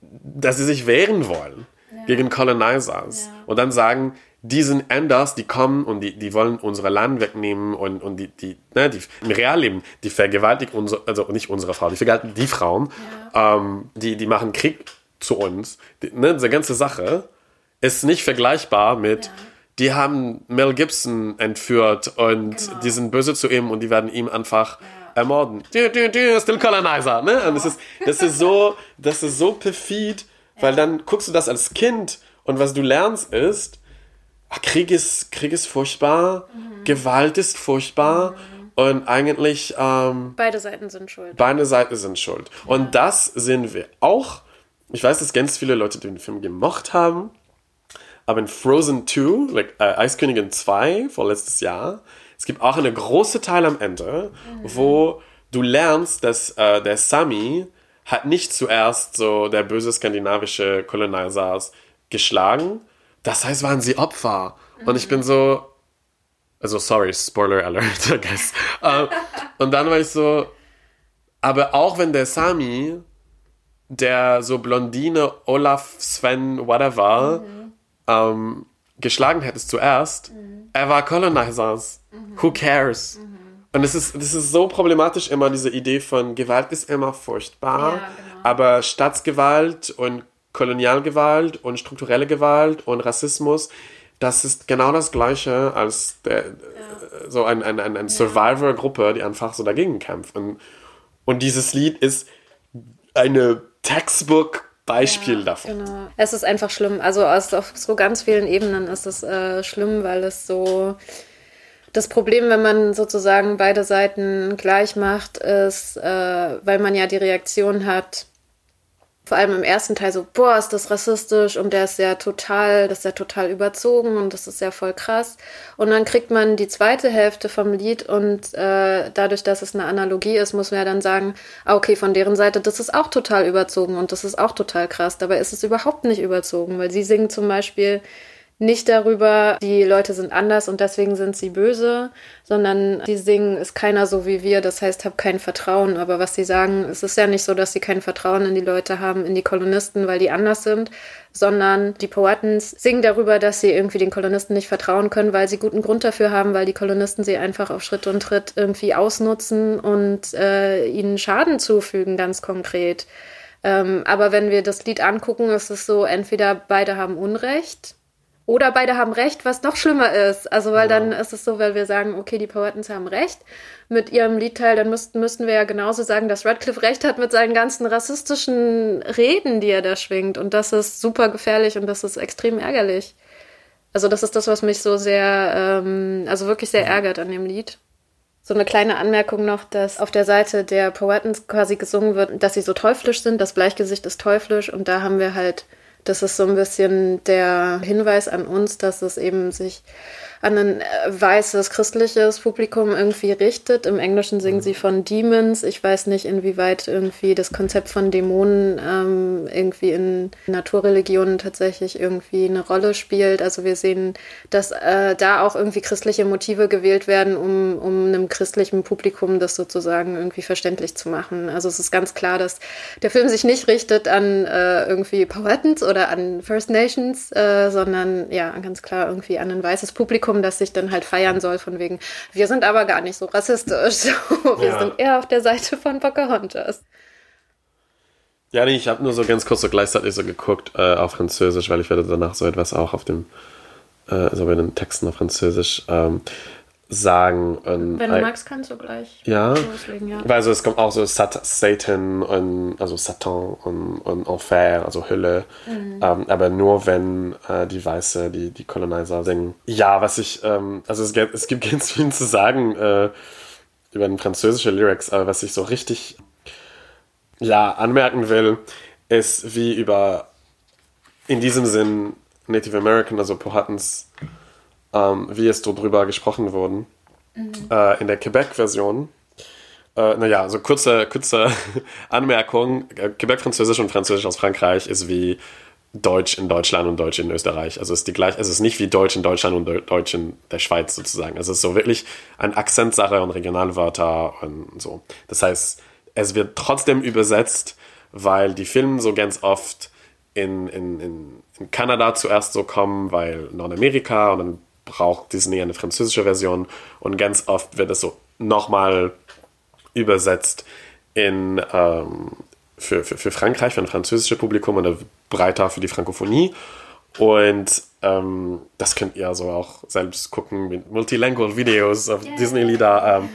[SPEAKER 2] dass sie sich wehren wollen gegen Colonizers
[SPEAKER 1] Ja.
[SPEAKER 2] und dann sagen, die sind anders, die kommen und die, die wollen unsere Land wegnehmen und, und die, die, ne, die im Realleben, die vergewaltigen unsere, also nicht unsere Frau, die vergewaltigen die Frauen, ähm, die, die machen Krieg zu uns. Die, ne, diese ganze Sache ist nicht vergleichbar mit,
[SPEAKER 1] Ja.
[SPEAKER 2] die haben Mel Gibson entführt und
[SPEAKER 1] Genau.
[SPEAKER 2] die sind böse zu ihm und die werden ihm einfach ermorden. Du, du, du, still colonizer, ne? Und das ist, das ist so, das ist so perfid, weil dann guckst du das als Kind und was du lernst ist, Krieg ist, Krieg ist furchtbar, mhm. Gewalt ist furchtbar mhm. und eigentlich, ähm,
[SPEAKER 1] Beide Seiten sind schuld.
[SPEAKER 2] Beide Seiten sind schuld. Ja. Und das sind wir auch. Ich weiß, dass ganz viele Leute den Film gemocht haben, aber in Frozen 2, like, äh, Eiskönigin 2, vorletztes Jahr, es gibt auch einen großen Teil am Ende, mhm. wo du lernst, dass äh, der Sami hat nicht zuerst so der böse skandinavische Colonizer geschlagen. Das heißt, waren sie Opfer. Mhm. Und ich bin so, also sorry, Spoiler Alert, I guess. uh, und dann war ich so, aber auch wenn der Sami, der so Blondine, Olaf, Sven, whatever, mhm ähm, geschlagen hättest zuerst, mhm. er war Colonizers. Mhm. Who cares? Und es ist, das ist so problematisch immer, diese Idee von Gewalt ist immer furchtbar, ja, genau. aber Staatsgewalt und Kolonialgewalt und strukturelle Gewalt und Rassismus, das ist genau das Gleiche als der, ja. so ein, ein, ein, ein Survivor-Gruppe, die einfach so dagegen kämpft. Und, und dieses Lied ist eine Textbook Beispiel ja, davon.
[SPEAKER 1] Genau. Es ist einfach schlimm. Also auf so ganz vielen Ebenen ist es äh, schlimm, weil es so. Das Problem, wenn man sozusagen beide Seiten gleich macht, ist, äh, weil man ja die Reaktion hat, vor allem im ersten Teil so, boah, ist das rassistisch und der ist ja total, das ist ja total überzogen und das ist ja voll krass. Und dann kriegt man die zweite Hälfte vom Lied und äh, dadurch, dass es eine Analogie ist, muss man ja dann sagen, ah, okay, von deren Seite, das ist auch total überzogen und das ist auch total krass. Dabei ist es überhaupt nicht überzogen, weil sie singen zum Beispiel, nicht darüber, die Leute sind anders und deswegen sind sie böse, sondern die singen, ist keiner so wie wir, das heißt, hab kein Vertrauen. Aber was sie sagen, es ist ja nicht so, dass sie kein Vertrauen in die Leute haben, in die Kolonisten, weil die anders sind, sondern die Poetens singen darüber, dass sie irgendwie den Kolonisten nicht vertrauen können, weil sie guten Grund dafür haben, weil die Kolonisten sie einfach auf Schritt und Tritt irgendwie ausnutzen und äh, ihnen Schaden zufügen, ganz konkret. Ähm, aber wenn wir das Lied angucken, ist es so, entweder beide haben Unrecht oder beide haben recht, was noch schlimmer ist. Also, weil ja. dann ist es so, weil wir sagen, okay, die Poetens haben recht mit ihrem Liedteil, dann müssten, müssten wir ja genauso sagen, dass Radcliffe recht hat mit seinen ganzen rassistischen Reden, die er da schwingt. Und das ist super gefährlich und das ist extrem ärgerlich. Also, das ist das, was mich so sehr, ähm, also wirklich sehr ärgert an dem Lied. So eine kleine Anmerkung noch, dass auf der Seite der Poetens quasi gesungen wird, dass sie so teuflisch sind, das Bleichgesicht ist teuflisch und da haben wir halt das ist so ein bisschen der Hinweis an uns, dass es eben sich an ein äh, weißes christliches Publikum irgendwie richtet. Im Englischen singen sie von Demons. Ich weiß nicht, inwieweit irgendwie das Konzept von Dämonen ähm, irgendwie in Naturreligionen tatsächlich irgendwie eine Rolle spielt. Also wir sehen, dass äh, da auch irgendwie christliche Motive gewählt werden, um, um einem christlichen Publikum das sozusagen irgendwie verständlich zu machen. Also es ist ganz klar, dass der Film sich nicht richtet an äh, irgendwie Powhatans oder an First Nations, äh, sondern ja, ganz klar irgendwie an ein weißes Publikum Publikum, das sich dann halt feiern soll, von wegen, wir sind aber gar nicht so rassistisch. wir ja. sind eher auf der Seite von Pocahontas.
[SPEAKER 2] Ja, nee, ich habe nur so ganz kurz so gleichzeitig so geguckt äh, auf Französisch, weil ich werde danach so etwas auch auf dem, äh, so bei den Texten auf Französisch ähm, sagen. Und,
[SPEAKER 1] Wenn du magst, kannst du gleich
[SPEAKER 2] ja, loslegen, ja. Also es kommt auch so Sat Satan und also Satan und, und Enfer, also Hölle. Mhm. Ähm, aber nur wenn äh, die Weiße, die, die Colonizer singen. Ja, was ich, ähm, also es, gibt, es gibt ganz viel zu sagen äh, über den französischen Lyrics, aber was ich so richtig ja, anmerken will, ist wie über in diesem Sinn Native American, also Powhatans ähm, wie es darüber gesprochen wurde. Mhm. Äh, in der Quebec-Version. Äh, naja, also kurze, kurze Anmerkung. Quebec-Französisch und Französisch aus Frankreich ist wie Deutsch in Deutschland und Deutsch in Österreich. Also es ist die gleich, es ist nicht wie Deutsch in Deutschland und Deutsch in der Schweiz sozusagen. Also es ist so wirklich ein Akzentsache und Regionalwörter und so. Das heißt, es wird trotzdem übersetzt, weil die Filme so ganz oft in, in, in, in Kanada zuerst so kommen, weil Nordamerika und dann braucht Disney eine französische Version und ganz oft wird es so nochmal übersetzt in, ähm, für, für, für Frankreich, für ein französisches Publikum und breiter für die Frankophonie. Und ähm, das könnt ihr also auch selbst gucken mit Multilingual Videos auf Disney-Lieder ähm,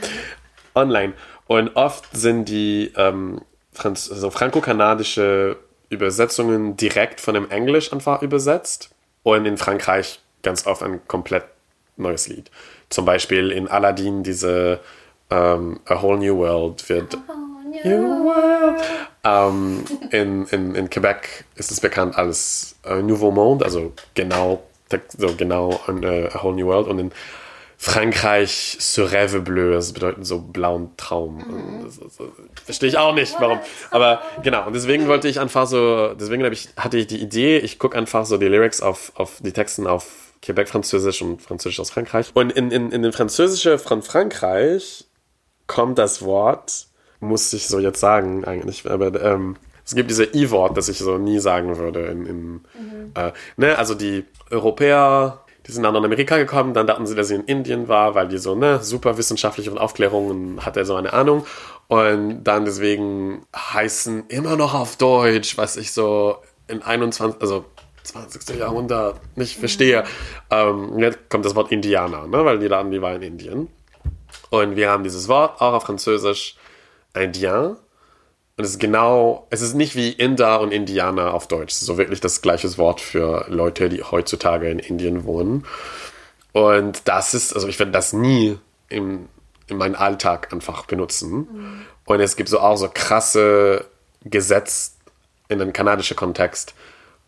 [SPEAKER 2] online. Und oft sind die ähm, Franz also franco-kanadische Übersetzungen direkt von dem Englisch einfach übersetzt. Und in Frankreich ganz oft ein komplett neues Lied. Zum Beispiel in Aladdin diese ähm, A Whole New World wird. New World. Ähm, in, in, in Quebec ist es bekannt als äh, Nouveau Monde, also genau, so genau äh, A Whole New World. Und in Frankreich Ce Rêve Bleu, das bedeutet so blauen Traum. Mhm. Das, das, das, verstehe ich auch nicht, warum. Aber genau, und deswegen wollte ich einfach so, deswegen ich, hatte ich die Idee, ich gucke einfach so die Lyrics auf, auf die Texten auf Quebec-Französisch und Französisch aus Frankreich. Und in, in, in den Französischen von Frankreich kommt das Wort, muss ich so jetzt sagen eigentlich, aber ähm, es gibt diese I-Wort, das ich so nie sagen würde. In, in mhm. äh, ne, also die Europäer, die sind nach Nordamerika gekommen, dann dachten sie, dass sie in Indien war, weil die so, ne, super wissenschaftliche und Aufklärungen hat er so eine Ahnung. Und dann deswegen heißen immer noch auf Deutsch, was ich so in 21, also 20. Jahrhundert nicht verstehe. Ähm, jetzt kommt das Wort Indianer, ne? weil die Laden, die war in Indien. Und wir haben dieses Wort auch auf Französisch Indien. Und es ist genau, es ist nicht wie Inder und Indianer auf Deutsch. Es ist so wirklich das gleiche Wort für Leute, die heutzutage in Indien wohnen. Und das ist, also ich werde das nie im, in meinem Alltag einfach benutzen. Mhm. Und es gibt so auch so krasse Gesetze in den kanadischen Kontext,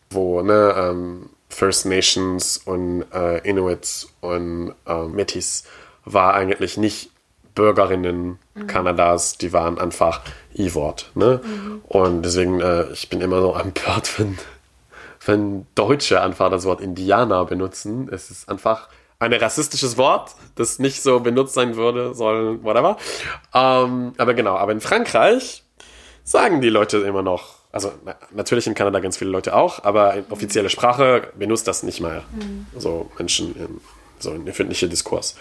[SPEAKER 2] wo ne, ähm, First Nations und äh, Inuits und äh, Metis war eigentlich nicht Bürgerinnen mhm. Kanadas, die waren einfach I-Wort. Ne? Mhm. Und deswegen, äh, ich bin immer so empört, wenn, wenn Deutsche einfach das Wort Indianer benutzen. Es ist einfach ein rassistisches Wort, das nicht so benutzt sein würde, soll, whatever. Ähm, aber genau, aber in Frankreich sagen die Leute immer noch also na, natürlich in Kanada ganz viele Leute auch, aber in offizielle Sprache benutzt das nicht mal mhm. so Menschen in so in öffentlichen Diskurs.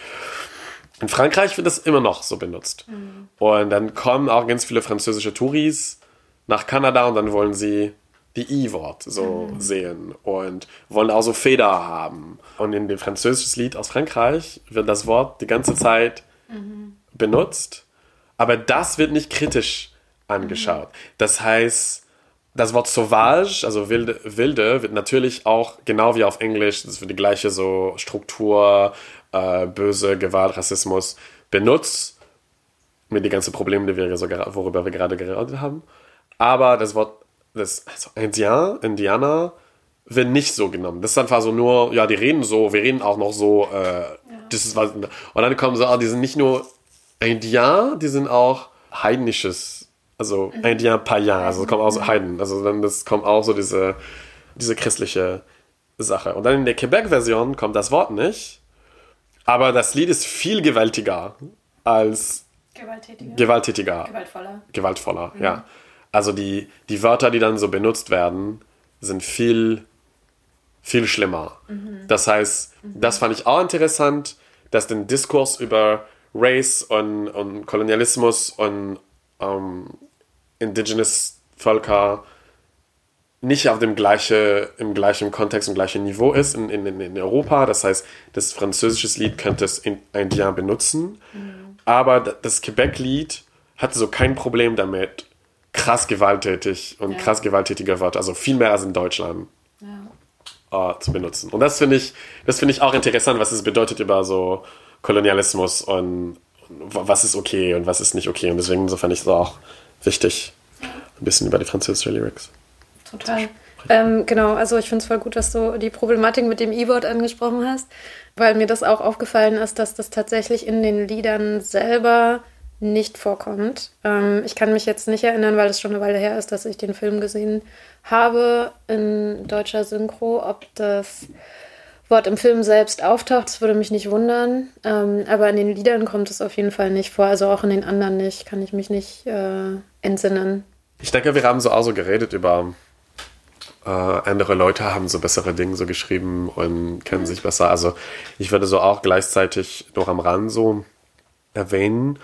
[SPEAKER 2] In Frankreich wird das immer noch so benutzt. Mhm. Und dann kommen auch ganz viele französische Touris nach Kanada und dann wollen sie die I-Wort so mhm. sehen und wollen auch so Feder haben. Und in dem französischen Lied aus Frankreich wird das Wort die ganze Zeit mhm. benutzt, aber das wird nicht kritisch angeschaut. Mhm. Das heißt, das Wort sauvage, also wilde, wilde, wird natürlich auch genau wie auf Englisch, das wird die gleiche so Struktur, äh, böse, Gewalt, Rassismus benutzt, mit die ganzen Probleme, die wir so, worüber wir gerade geredet haben. Aber das Wort, das also Indian, Indianer, wird nicht so genommen. Das ist einfach so nur, ja, die reden so, wir reden auch noch so, äh, ja. das ist was. Und dann kommen so, ah, die sind nicht nur Indian, die sind auch heidnisches also mhm. Indien Payan, also das kommt auch so Heiden. Also dann das kommt auch so diese, diese christliche Sache. Und dann in der Quebec-Version kommt das Wort nicht, aber das Lied ist viel gewaltiger als
[SPEAKER 1] gewalttätiger.
[SPEAKER 2] gewalttätiger.
[SPEAKER 1] Gewaltvoller.
[SPEAKER 2] Gewaltvoller, mhm. ja. Also die, die Wörter, die dann so benutzt werden, sind viel, viel schlimmer. Mhm. Das heißt, mhm. das fand ich auch interessant, dass den Diskurs über Race und, und Kolonialismus und ähm, Indigenous Völker nicht auf dem gleiche, im gleichen Kontext, im gleichen Niveau ist in, in, in Europa. Das heißt, das französische Lied könnte es in Indien benutzen, mhm. aber das Quebec-Lied hatte so kein Problem damit, krass gewalttätig und ja. krass gewalttätige Wörter, also viel mehr als in Deutschland, ja. äh, zu benutzen. Und das finde ich, das finde ich auch interessant, was es bedeutet über so Kolonialismus und, was ist okay und was ist nicht okay. Und deswegen so fand ich es auch wichtig, ein bisschen über die französische Lyrics.
[SPEAKER 1] Total. Ähm, genau, also ich finde es voll gut, dass du die Problematik mit dem E-Board angesprochen hast, weil mir das auch aufgefallen ist, dass das tatsächlich in den Liedern selber nicht vorkommt. Ähm, ich kann mich jetzt nicht erinnern, weil es schon eine Weile her ist, dass ich den Film gesehen habe in deutscher Synchro, ob das Wort im Film selbst auftaucht, das würde mich nicht wundern. Ähm, aber in den Liedern kommt es auf jeden Fall nicht vor. Also auch in den anderen nicht, kann ich mich nicht äh, entsinnen.
[SPEAKER 2] Ich denke, wir haben so auch so geredet über äh, andere Leute haben so bessere Dinge so geschrieben und kennen sich besser. Also ich würde so auch gleichzeitig noch am Rand so erwähnen,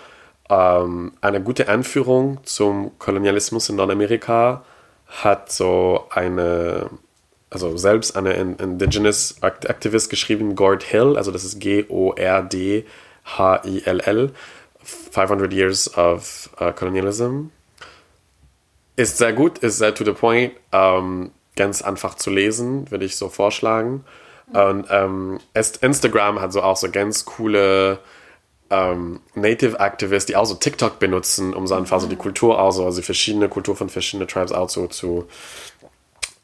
[SPEAKER 2] ähm, eine gute Anführung zum Kolonialismus in Nordamerika hat so eine also selbst eine Indigenous Activist geschrieben, Gord Hill, also das ist G-O-R-D-H-I-L-L. 500 Years of uh, Colonialism. Ist sehr gut, ist sehr to the point, ähm, ganz einfach zu lesen, würde ich so vorschlagen. Und ähm, Instagram hat so auch so ganz coole ähm, Native Activists, die auch so TikTok benutzen, um so einfach so die Kultur auch so, also verschiedene Kultur von verschiedenen Tribes auch so zu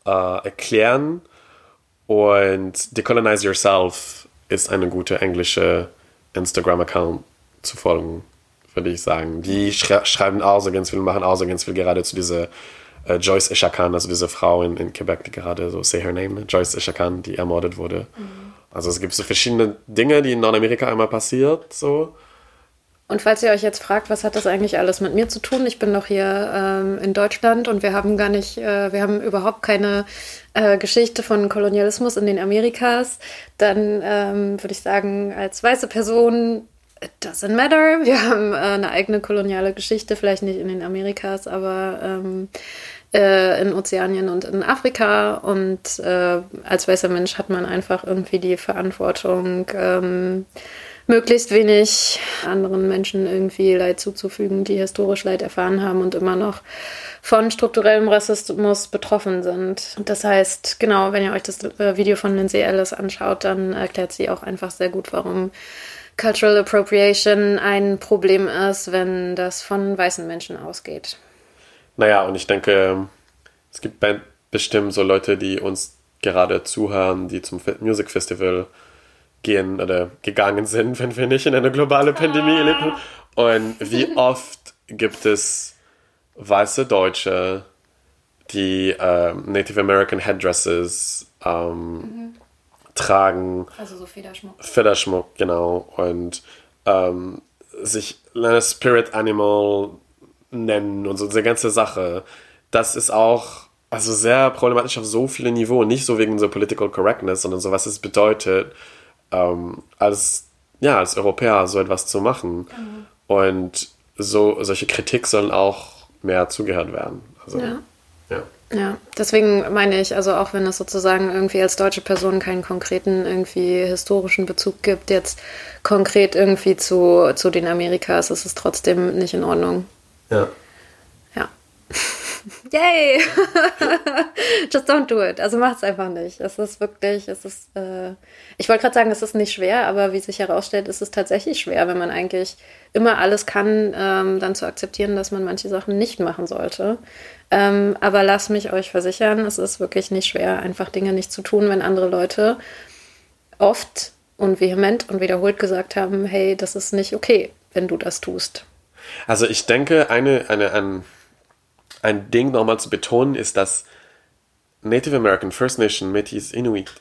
[SPEAKER 2] äh, erklären. Und Decolonize Yourself ist eine gute englische Instagram-Account zu folgen, würde ich sagen. Die schre schreiben auch so ganz viel, machen auch so ganz viel gerade zu dieser äh, Joyce Ishakan, also diese Frau in, in Quebec, die gerade so, say her name, Joyce Ishakan, die ermordet wurde. Mhm. Also es gibt so verschiedene Dinge, die in Nordamerika einmal passiert, so.
[SPEAKER 1] Und falls ihr euch jetzt fragt, was hat das eigentlich alles mit mir zu tun? Ich bin doch hier ähm, in Deutschland und wir haben gar nicht, äh, wir haben überhaupt keine äh, Geschichte von Kolonialismus in den Amerikas. Dann ähm, würde ich sagen, als weiße Person, it doesn't matter. Wir haben äh, eine eigene koloniale Geschichte, vielleicht nicht in den Amerikas, aber ähm, äh, in Ozeanien und in Afrika. Und äh, als weißer Mensch hat man einfach irgendwie die Verantwortung, ähm, möglichst wenig anderen Menschen irgendwie Leid zuzufügen, die historisch Leid erfahren haben und immer noch von strukturellem Rassismus betroffen sind. Das heißt, genau, wenn ihr euch das äh, Video von Lindsay Ellis anschaut, dann erklärt sie auch einfach sehr gut, warum Cultural Appropriation ein Problem ist, wenn das von weißen Menschen ausgeht.
[SPEAKER 2] Naja, und ich denke, es gibt bestimmt so Leute, die uns gerade zuhören, die zum Music Festival gehen oder gegangen sind, wenn wir nicht in eine globale Pandemie ah. leben. Und wie oft gibt es weiße Deutsche, die äh, Native American Headdresses ähm, mhm. tragen.
[SPEAKER 1] Also so Federschmuck.
[SPEAKER 2] Federschmuck, genau. Und ähm, sich eine Spirit Animal nennen und so diese ganze Sache. Das ist auch also sehr problematisch auf so vielen Niveaus. Nicht so wegen so Political Correctness, sondern so was es bedeutet ähm, als, ja, als Europäer so etwas zu machen. Mhm. Und so, solche Kritik sollen auch mehr zugehört werden. Also,
[SPEAKER 1] ja. ja. Ja, deswegen meine ich, also auch wenn es sozusagen irgendwie als deutsche Person keinen konkreten irgendwie historischen Bezug gibt, jetzt konkret irgendwie zu, zu den Amerikas, ist es trotzdem nicht in Ordnung.
[SPEAKER 2] Ja.
[SPEAKER 1] Ja. Yay! Just don't do it. Also macht es einfach nicht. Es ist wirklich, es ist, äh, ich wollte gerade sagen, es ist nicht schwer, aber wie sich herausstellt, ist es tatsächlich schwer, wenn man eigentlich immer alles kann, ähm, dann zu akzeptieren, dass man manche Sachen nicht machen sollte. Ähm, aber lass mich euch versichern, es ist wirklich nicht schwer, einfach Dinge nicht zu tun, wenn andere Leute oft und vehement und wiederholt gesagt haben, hey, das ist nicht okay, wenn du das tust.
[SPEAKER 2] Also ich denke, eine, eine, ein ein Ding nochmal zu betonen ist, dass Native American, First Nation, Métis, Inuit,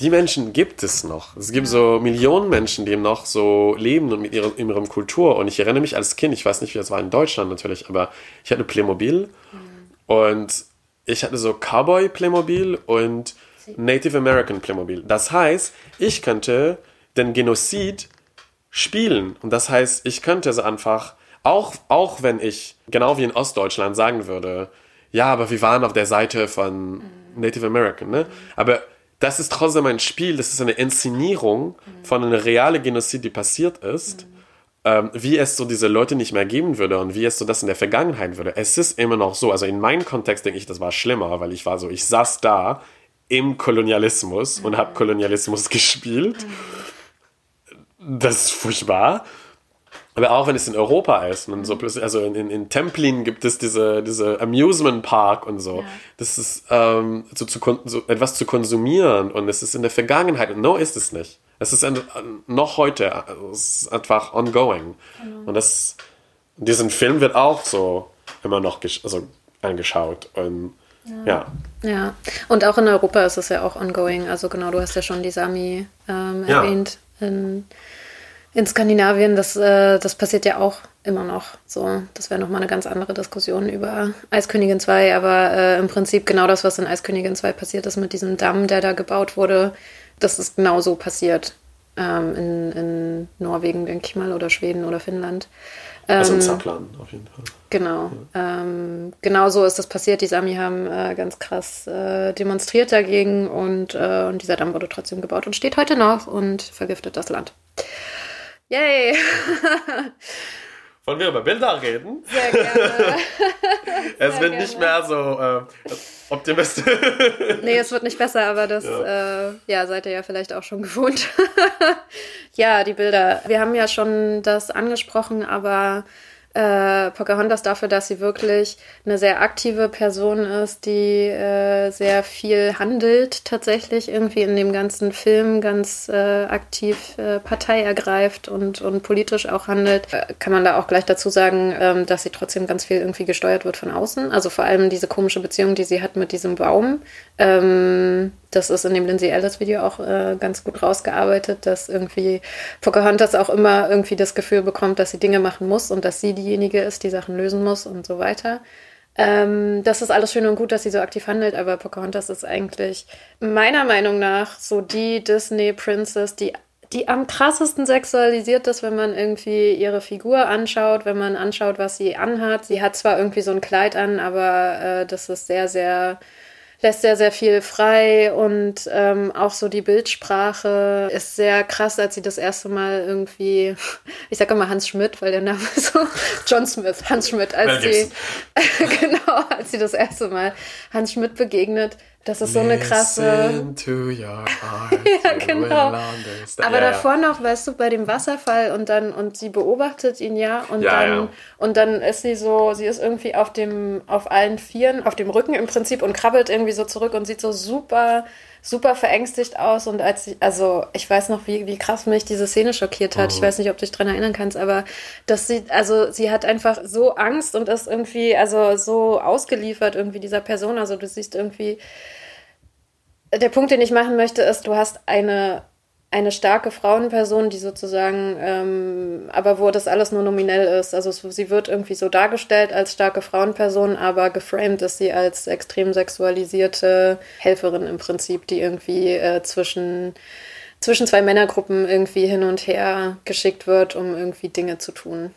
[SPEAKER 2] die Menschen gibt es noch. Es gibt so Millionen Menschen, die noch so leben und mit ihrer, in ihrer Kultur. Und ich erinnere mich als Kind, ich weiß nicht, wie das war in Deutschland natürlich, aber ich hatte Playmobil mhm. und ich hatte so Cowboy Playmobil und Native American Playmobil. Das heißt, ich könnte den Genozid spielen. Und das heißt, ich könnte so einfach auch, auch wenn ich, genau wie in Ostdeutschland, sagen würde, ja, aber wir waren auf der Seite von Native American, ne? Aber das ist trotzdem ein Spiel, das ist eine Inszenierung von einer realen Genozid, die passiert ist. Ähm, wie es so diese Leute nicht mehr geben würde und wie es so das in der Vergangenheit würde. Es ist immer noch so, also in meinem Kontext denke ich, das war schlimmer, weil ich war so, ich saß da im Kolonialismus und habe Kolonialismus gespielt. Das ist furchtbar. Aber auch wenn es in Europa ist und so plötzlich, also in, in, in Templin gibt es diese, diese Amusement Park und so. Ja. Das ist ähm, so, zu, so etwas zu konsumieren und es ist in der Vergangenheit und no ist es nicht. Es ist ein, noch heute, also es ist einfach ongoing. Genau. Und das, diesen Film wird auch so immer noch also angeschaut und ja.
[SPEAKER 1] ja. ja. und auch in Europa ist es ja auch ongoing. Also genau, du hast ja schon die Sami ähm, erwähnt. Ja. In, in Skandinavien, das, äh, das passiert ja auch immer noch. So, das wäre nochmal eine ganz andere Diskussion über Eiskönigin 2, aber äh, im Prinzip genau das, was in Eiskönigin 2 passiert ist mit diesem Damm, der da gebaut wurde, das ist genauso passiert. Ähm, in, in Norwegen, denke ich mal, oder Schweden oder Finnland.
[SPEAKER 2] Ähm, also in Zaplan auf jeden Fall.
[SPEAKER 1] Genau. Ja. Ähm, genau so ist das passiert. Die Sami haben äh, ganz krass äh, demonstriert dagegen und, äh, und dieser Damm wurde trotzdem gebaut und steht heute noch und vergiftet das Land. Yay!
[SPEAKER 2] Wollen wir über Bilder reden?
[SPEAKER 1] Sehr gerne.
[SPEAKER 2] es
[SPEAKER 1] Sehr
[SPEAKER 2] wird
[SPEAKER 1] gerne.
[SPEAKER 2] nicht mehr so äh, optimistisch.
[SPEAKER 1] Nee, es wird nicht besser, aber das ja. Äh, ja, seid ihr ja vielleicht auch schon gewohnt. ja, die Bilder. Wir haben ja schon das angesprochen, aber äh, Pocahontas dafür, dass sie wirklich eine sehr aktive Person ist, die äh, sehr viel handelt, tatsächlich irgendwie in dem ganzen Film ganz äh, aktiv äh, Partei ergreift und, und politisch auch handelt. Äh, kann man da auch gleich dazu sagen, ähm, dass sie trotzdem ganz viel irgendwie gesteuert wird von außen. Also vor allem diese komische Beziehung, die sie hat mit diesem Baum. Ähm, das ist in dem Lindsay Ellis Video auch äh, ganz gut rausgearbeitet, dass irgendwie Pocahontas auch immer irgendwie das Gefühl bekommt, dass sie Dinge machen muss und dass sie diejenige ist, die Sachen lösen muss und so weiter. Ähm, das ist alles schön und gut, dass sie so aktiv handelt, aber Pocahontas ist eigentlich meiner Meinung nach so die Disney Princess, die die am krassesten sexualisiert ist, wenn man irgendwie ihre Figur anschaut, wenn man anschaut, was sie anhat. Sie hat zwar irgendwie so ein Kleid an, aber äh, das ist sehr, sehr lässt sehr, sehr viel frei und ähm, auch so die Bildsprache ist sehr krass, als sie das erste Mal irgendwie, ich sage immer Hans Schmidt, weil der Name so, John Smith, Hans Schmidt, als sie, genau, als sie das erste Mal Hans Schmidt begegnet, das ist so eine krasse.
[SPEAKER 2] ja,
[SPEAKER 1] genau. Aber ja, davor ja. noch, weißt du, bei dem Wasserfall und dann und sie beobachtet ihn ja und
[SPEAKER 2] ja,
[SPEAKER 1] dann und dann ist sie so, sie ist irgendwie auf dem auf allen Vieren, auf dem Rücken im Prinzip und krabbelt irgendwie so zurück und sieht so super super verängstigt aus und als sie, also ich weiß noch, wie, wie krass mich diese Szene schockiert hat. Mhm. Ich weiß nicht, ob du dich dran erinnern kannst, aber dass sie, also sie hat einfach so Angst und ist irgendwie, also so ausgeliefert irgendwie dieser Person. Also du siehst irgendwie, der Punkt, den ich machen möchte, ist, du hast eine eine starke Frauenperson, die sozusagen, ähm, aber wo das alles nur nominell ist. Also sie wird irgendwie so dargestellt als starke Frauenperson, aber geframed ist sie als extrem sexualisierte Helferin im Prinzip, die irgendwie äh, zwischen, zwischen zwei Männergruppen irgendwie hin und her geschickt wird, um irgendwie Dinge zu tun.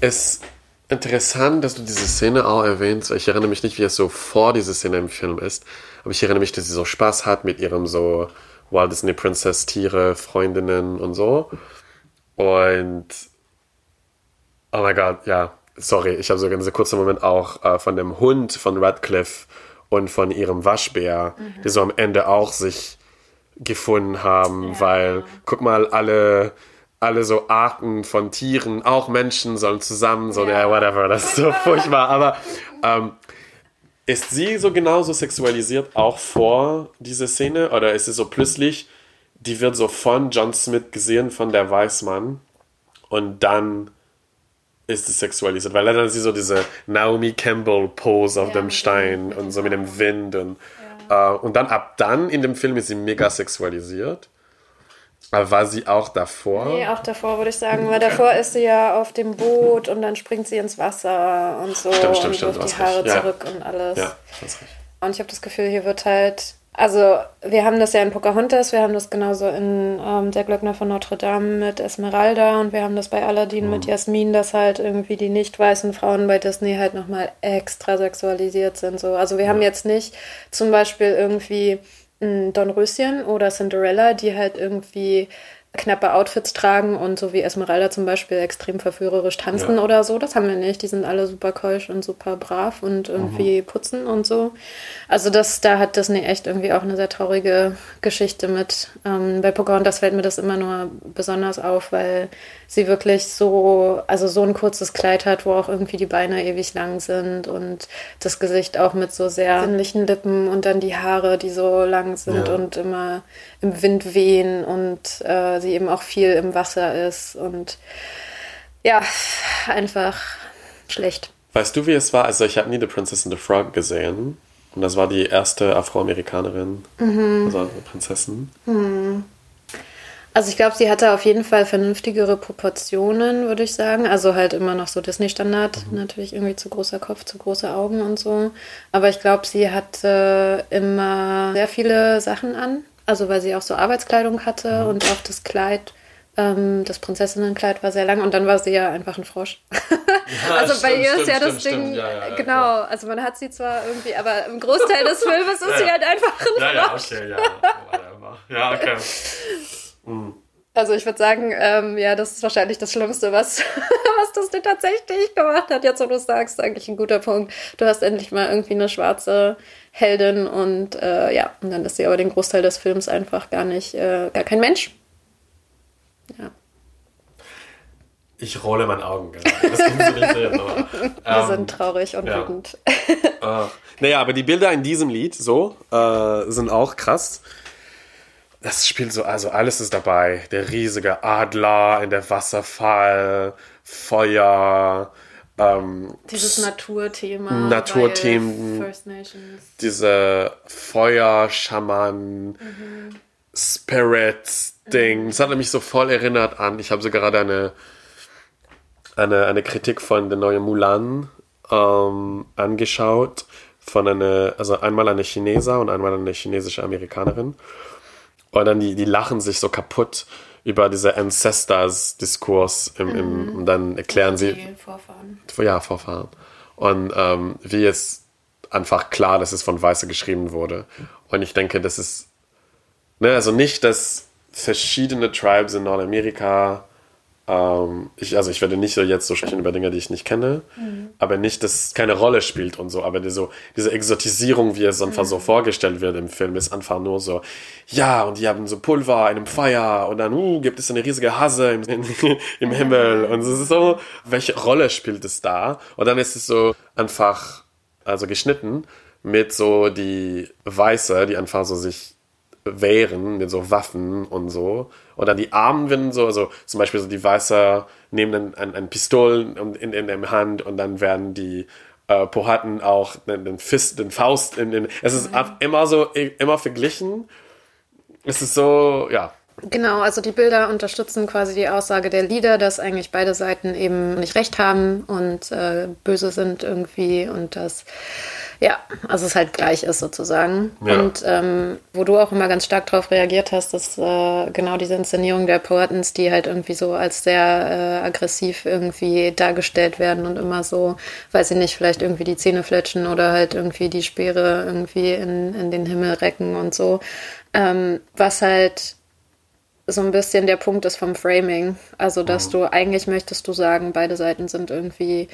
[SPEAKER 2] Es interessant, dass du diese Szene auch erwähnst. Ich erinnere mich nicht, wie es so vor dieser Szene im Film ist, aber ich erinnere mich, dass sie so Spaß hat mit ihrem so Walt Disney Princess Tiere, Freundinnen und so. Und oh mein Gott, ja, sorry, ich habe sogar in diesem kurzen Moment auch äh, von dem Hund von Radcliffe und von ihrem Waschbär, mhm. die so am Ende auch sich gefunden haben, ja. weil guck mal, alle alle so Arten von Tieren, auch Menschen sollen zusammen so, ja, yeah, whatever, das ist so furchtbar, aber ähm, ist sie so genauso sexualisiert auch vor dieser Szene oder ist es so plötzlich, die wird so von John Smith gesehen, von der Weißmann und dann ist es sexualisiert, weil dann hat sie so diese Naomi Campbell Pose auf ja, dem Stein und so mit dem Wind und, ja. äh, und dann ab dann in dem Film ist sie mega sexualisiert. Aber war sie auch davor?
[SPEAKER 1] Nee, auch davor würde ich sagen, weil davor ist sie ja auf dem Boot und dann springt sie ins Wasser und so
[SPEAKER 2] stimmt, stimmt,
[SPEAKER 1] und
[SPEAKER 2] stimmt,
[SPEAKER 1] wirft die Haare
[SPEAKER 2] recht.
[SPEAKER 1] zurück
[SPEAKER 2] ja.
[SPEAKER 1] und alles.
[SPEAKER 2] Ja.
[SPEAKER 1] Und ich habe das Gefühl, hier wird halt, also wir haben das ja in Pocahontas, wir haben das genauso in ähm, Der Glöckner von Notre Dame mit Esmeralda und wir haben das bei Aladdin
[SPEAKER 2] Mhm.
[SPEAKER 1] mit Jasmin, dass halt irgendwie die nicht weißen Frauen bei Disney halt nochmal extra sexualisiert sind. So. Also wir haben jetzt nicht zum Beispiel irgendwie Dornröschen oder Cinderella, die halt irgendwie knappe Outfits tragen und so wie Esmeralda zum Beispiel extrem verführerisch tanzen
[SPEAKER 2] Ja.
[SPEAKER 1] oder so. Das haben wir nicht. Die sind alle super keusch und super brav und irgendwie putzen und so. Also das, da hat Disney echt irgendwie auch eine sehr traurige Geschichte mit. Ähm, bei Pocahontas fällt mir das immer nur besonders auf, weil sie wirklich so, also so ein kurzes Kleid hat, wo auch irgendwie die Beine ewig lang sind und das Gesicht auch mit so sehr sinnlichen Lippen und dann die Haare, die so lang sind
[SPEAKER 2] Ja.
[SPEAKER 1] und immer im Wind wehen und äh, sie eben auch viel im Wasser ist und ja, einfach schlecht.
[SPEAKER 2] Weißt du, wie es war? Also ich habe nie The Princess and the Frog gesehen. Und das war die erste Afroamerikanerin,
[SPEAKER 1] Mhm.
[SPEAKER 2] also Prinzessin.
[SPEAKER 1] Also ich glaube, sie hatte auf jeden Fall vernünftigere Proportionen, würde ich sagen. Also halt immer noch so Disney-Standard. Natürlich irgendwie zu großer Kopf, zu große Augen und so. Aber ich glaube, sie hatte immer sehr viele Sachen an. Also weil sie auch so Arbeitskleidung hatte und auch das Kleid, ähm, das Prinzessinnenkleid war sehr lang und dann war sie ja einfach ein Frosch. also bei
[SPEAKER 2] stimmt,
[SPEAKER 1] ihr ist
[SPEAKER 2] stimmt,
[SPEAKER 1] ja das
[SPEAKER 2] stimmt,
[SPEAKER 1] Ding.
[SPEAKER 2] Ja, ja, ja,
[SPEAKER 1] genau, also man hat sie zwar irgendwie, aber im Großteil des Filmes ist
[SPEAKER 2] Ja,
[SPEAKER 1] sie
[SPEAKER 2] ja.
[SPEAKER 1] halt einfach ein
[SPEAKER 2] Ja, ja,
[SPEAKER 1] Frosch.
[SPEAKER 2] okay, ja. Ja, okay.
[SPEAKER 1] Also ich würde sagen, ähm, ja, das ist wahrscheinlich das Schlimmste, was, was das denn tatsächlich gemacht hat. Jetzt, wo du sagst, eigentlich ein guter Punkt. Du hast endlich mal irgendwie eine schwarze Heldin und äh, ja, und dann ist sie aber den Großteil des Films einfach gar nicht, äh, gar kein Mensch. Ja.
[SPEAKER 2] Ich rolle meine Augen gerade. Das sehen, aber,
[SPEAKER 1] Wir ähm, sind traurig und
[SPEAKER 2] ja.
[SPEAKER 1] wütend.
[SPEAKER 2] äh, naja, aber die Bilder in diesem Lied so äh, sind auch krass. Das spielt so, also alles ist dabei. Der riesige Adler in der Wasserfall, Feuer, ähm,
[SPEAKER 1] Dieses Naturthema.
[SPEAKER 2] Naturthemen.
[SPEAKER 1] First Nations.
[SPEAKER 2] Diese Feuerschamanen, mhm. Spirits-Ding. Mhm. Das hat mich so voll erinnert an. Ich habe so gerade eine, eine, eine Kritik von der neuen Mulan ähm, angeschaut. Von einer, also einmal eine Chineser und einmal eine chinesische Amerikanerin. Und dann die, die lachen sich so kaputt über diese Ancestors-Diskurs im, im, mhm. und dann erklären sie.
[SPEAKER 1] Vorfahren.
[SPEAKER 2] Ja, Vorfahren. Und ähm, wie jetzt einfach klar, dass es von Weiße geschrieben wurde. Und ich denke, das ist, ne, also nicht, dass verschiedene Tribes in Nordamerika ähm, ich, also ich werde nicht so jetzt so sprechen über Dinge, die ich nicht kenne, mhm. aber nicht, dass es keine Rolle spielt und so, aber die, so, diese Exotisierung, wie es einfach mhm. so vorgestellt wird im Film, ist einfach nur so, ja, und die haben so Pulver in einem Feuer und dann uh, gibt es eine riesige Hase im, in, im Himmel und es ist so, welche Rolle spielt es da? Und dann ist es so einfach, also geschnitten mit so die Weiße, die einfach so sich wehren mit so Waffen und so. Oder die Armen werden so, also zum Beispiel so die Weißer nehmen ein, ein, Pistol in, in, der Hand und dann werden die äh, Pohaten auch den, den Fist, den Faust in den. Es ist mhm. immer so, immer verglichen. Es ist so, ja.
[SPEAKER 1] Genau, also die Bilder unterstützen quasi die Aussage der Lieder, dass eigentlich beide Seiten eben nicht recht haben und äh, böse sind irgendwie und dass ja, also es halt gleich ist sozusagen. Ja. Und ähm, wo du auch immer ganz stark darauf reagiert hast, dass äh, genau diese Inszenierung der Portens, die halt irgendwie so als sehr äh, aggressiv irgendwie dargestellt werden und immer so, weiß ich nicht, vielleicht irgendwie die Zähne fletschen oder halt irgendwie die Speere irgendwie in, in den Himmel recken und so. Ähm, was halt so ein bisschen der Punkt ist vom Framing. Also, dass mhm. du eigentlich möchtest du sagen, beide Seiten sind irgendwie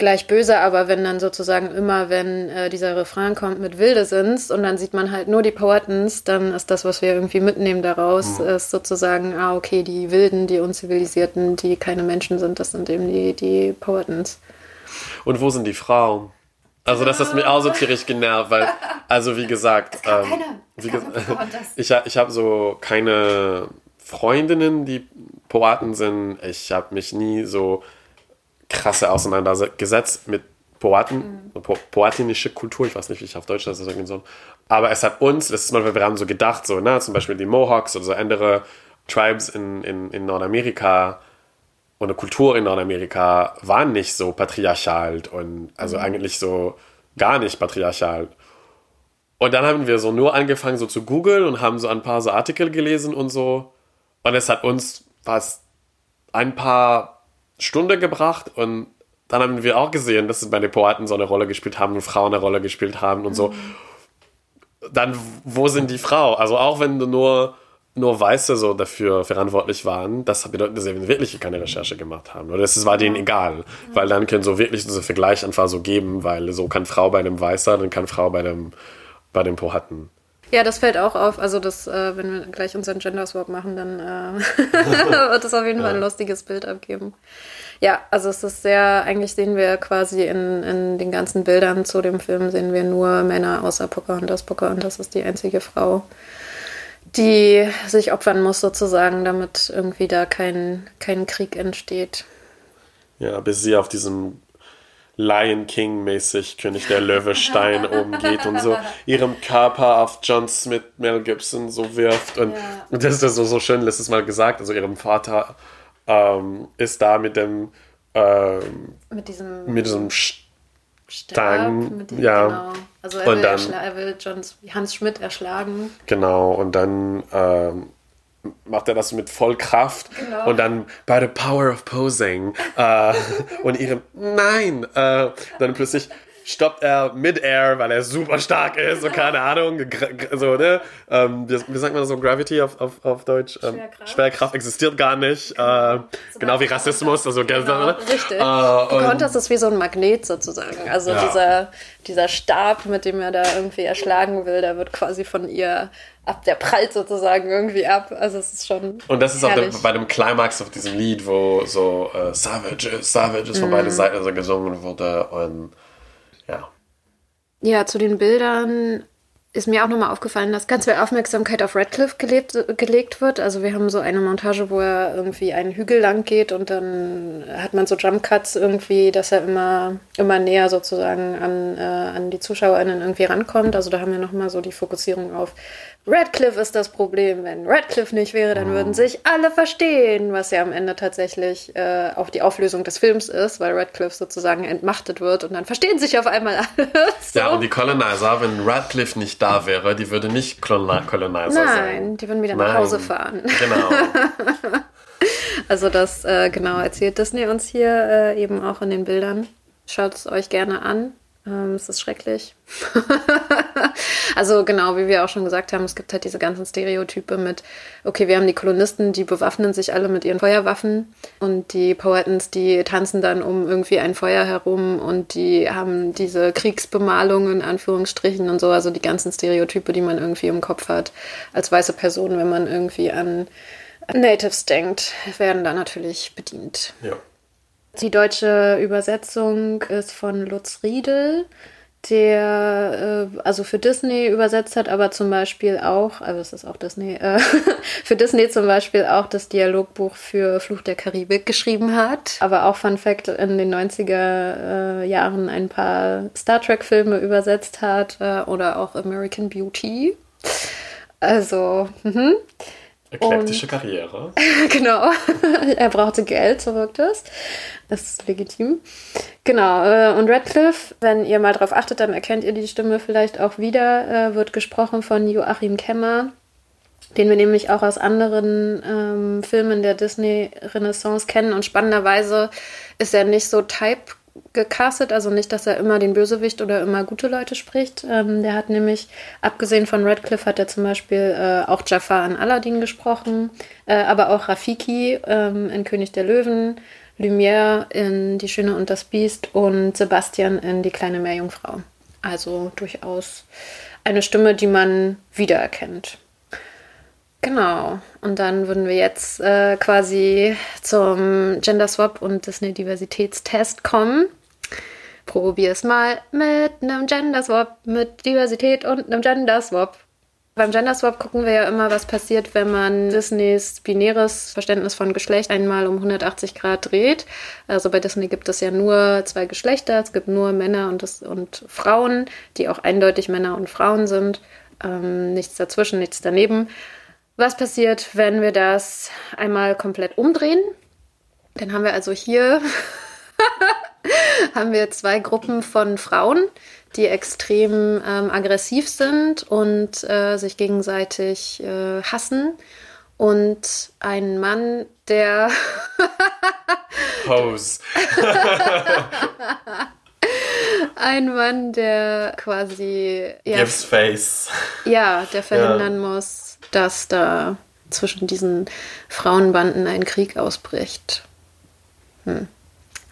[SPEAKER 1] gleich böse, aber wenn dann sozusagen immer, wenn äh, dieser Refrain kommt mit Wilde sind's und dann sieht man halt nur die Poetens, dann ist das, was wir irgendwie mitnehmen daraus, mhm. ist sozusagen, ah, okay, die Wilden, die Unzivilisierten, die keine Menschen sind, das sind eben die, die Poetens.
[SPEAKER 2] Und wo sind die Frauen? Also das ist mir auch so tierisch genervt, weil, also wie gesagt, ähm, wie ge ich, ich habe so keine Freundinnen, die Poeten sind. Ich habe mich nie so krasse auseinandergesetzt mit Poaten, mhm. po poatinische Kultur, ich weiß nicht, wie ich auf Deutsch das sagen soll. Aber es hat uns, das ist mal, wir haben so gedacht, so, ne, zum Beispiel die Mohawks oder so andere Tribes in, in, in Nordamerika eine Kultur in Nordamerika waren nicht so patriarchal und also mhm. eigentlich so gar nicht patriarchal. Und dann haben wir so nur angefangen, so zu googeln und haben so ein paar so Artikel gelesen und so. Und es hat uns was ein paar Stunde gebracht und dann haben wir auch gesehen, dass es bei den Poeten so eine Rolle gespielt haben und Frauen eine Rolle gespielt haben und so. Dann, wo sind die Frauen? Also auch wenn nur, nur Weiße so dafür verantwortlich waren, das bedeutet, dass sie wirklich keine Recherche gemacht haben. Oder es war denen egal. Weil dann können so wirklich diese Vergleich einfach so geben, weil so kann Frau bei einem Weißer, dann kann Frau bei dem, bei dem Poeten.
[SPEAKER 1] Ja, das fällt auch auf. Also, das, äh, wenn wir gleich unseren Gender Swap machen, dann äh, wird es auf jeden Fall ein lustiges Bild abgeben. Ja, also es ist sehr, eigentlich sehen wir quasi in, in den ganzen Bildern zu dem Film, sehen wir nur Männer außer Pocahontas. Pocahontas ist die einzige Frau, die sich opfern muss sozusagen, damit irgendwie da kein, kein Krieg entsteht.
[SPEAKER 2] Ja, bis sie auf diesem Lion King mäßig König der Löwestein umgeht und so ihrem Körper auf John Smith, Mel Gibson so wirft. Und, ja. und das ist so, so schön, letztes Mal gesagt, also ihrem Vater ähm, ist da mit dem ähm,
[SPEAKER 1] mit diesem,
[SPEAKER 2] mit diesem Stang,
[SPEAKER 1] mit dem, ja. Genau. Also er will, dann, er will John, Hans Schmidt erschlagen.
[SPEAKER 2] Genau, und dann ähm, macht er das mit Vollkraft genau. und dann by the power of posing äh, und ihre nein äh, dann plötzlich stoppt er mid-air, weil er super stark ist, so keine Ahnung, so, ne? Ähm, wie, wie sagt man so, Gravity auf, auf, auf Deutsch? Ähm, Schwerkraft. Schwerkraft existiert gar nicht, genau, äh, genau wie Rassismus, also genau,
[SPEAKER 1] ne? Richtig. Äh, Pocahontas ist wie so ein Magnet sozusagen, also ja. dieser, dieser Stab, mit dem er da irgendwie erschlagen will, der wird quasi von ihr ab, der prallt sozusagen irgendwie ab. Also es ist schon.
[SPEAKER 2] Und das ist auch der, bei dem Climax auf diesem Lied, wo so äh, Savages, Savages mm. von beiden Seiten also gesungen wurde und. Ja,
[SPEAKER 1] zu den Bildern ist mir auch nochmal aufgefallen, dass ganz viel Aufmerksamkeit auf Radcliffe gelebt, gelegt wird. Also wir haben so eine Montage, wo er irgendwie einen Hügel lang geht und dann hat man so Jump Cuts irgendwie, dass er immer, immer näher sozusagen an, äh, an die ZuschauerInnen irgendwie rankommt. Also da haben wir nochmal so die Fokussierung auf Radcliffe ist das Problem. Wenn Radcliffe nicht wäre, dann würden sich alle verstehen, was ja am Ende tatsächlich äh, auch die Auflösung des Films ist, weil Radcliffe sozusagen entmachtet wird und dann verstehen sich auf einmal alle.
[SPEAKER 2] so. Ja, und die Colonizer, wenn Radcliffe nicht da wäre, die würde nicht Colonizer
[SPEAKER 1] Nein,
[SPEAKER 2] sein.
[SPEAKER 1] Nein, die würden wieder Nein. nach Hause fahren. Genau. also das äh, genau erzählt Disney uns hier äh, eben auch in den Bildern. Schaut es euch gerne an. Ähm, es ist schrecklich. also genau, wie wir auch schon gesagt haben, es gibt halt diese ganzen Stereotype mit, okay, wir haben die Kolonisten, die bewaffnen sich alle mit ihren Feuerwaffen und die Powhatans, die tanzen dann um irgendwie ein Feuer herum und die haben diese Kriegsbemalungen in Anführungsstrichen und so, also die ganzen Stereotype, die man irgendwie im Kopf hat als weiße Person, wenn man irgendwie an Natives denkt, werden da natürlich bedient. Ja. Die deutsche Übersetzung ist von Lutz Riedel, der äh, also für Disney übersetzt hat, aber zum Beispiel auch, also es ist auch Disney, äh, für Disney zum Beispiel auch das Dialogbuch für Fluch der Karibik geschrieben hat. Aber auch Fun Fact in den 90er äh, Jahren ein paar Star Trek-Filme übersetzt hat äh, oder auch American Beauty. Also, mhm.
[SPEAKER 2] Eklektische und, Karriere.
[SPEAKER 1] genau. er brauchte Geld, so wirkt es. Das ist legitim. Genau. Äh, und Radcliffe, wenn ihr mal drauf achtet, dann erkennt ihr die Stimme vielleicht auch wieder, äh, wird gesprochen von Joachim Kemmer, den wir nämlich auch aus anderen ähm, Filmen der Disney-Renaissance kennen. Und spannenderweise ist er nicht so type gecastet, also nicht, dass er immer den Bösewicht oder immer gute Leute spricht. Ähm, der hat nämlich, abgesehen von Radcliffe, hat er zum Beispiel äh, auch Jafar an Aladdin gesprochen, äh, aber auch Rafiki ähm, in König der Löwen, Lumière in Die Schöne und das Biest und Sebastian in Die kleine Meerjungfrau. Also durchaus eine Stimme, die man wiedererkennt. Genau. Und dann würden wir jetzt äh, quasi zum Gender Swap und Disney Diversitätstest kommen. Probier es mal mit einem Gender Swap, mit Diversität und einem Gender Swap. Beim Gender Swap gucken wir ja immer, was passiert, wenn man Disneys binäres Verständnis von Geschlecht einmal um 180 Grad dreht. Also bei Disney gibt es ja nur zwei Geschlechter, es gibt nur Männer und, das, und Frauen, die auch eindeutig Männer und Frauen sind. Ähm, nichts dazwischen, nichts daneben. Was passiert, wenn wir das einmal komplett umdrehen? Dann haben wir also hier haben wir zwei Gruppen von Frauen, die extrem ähm, aggressiv sind und äh, sich gegenseitig äh, hassen. Und einen Mann, der
[SPEAKER 2] Pose.
[SPEAKER 1] Ein Mann, der quasi
[SPEAKER 2] ja, Gives face.
[SPEAKER 1] Ja, der verhindern ja. muss, dass da zwischen diesen Frauenbanden ein Krieg ausbricht. Hm.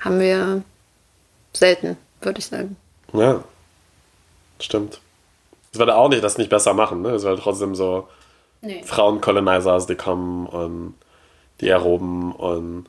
[SPEAKER 1] Haben wir selten, würde ich sagen.
[SPEAKER 2] Ja, stimmt. Das würde auch nicht das nicht besser machen, ne? Es wäre trotzdem so nee. Frauen-Colonizers, die kommen und die erroben und.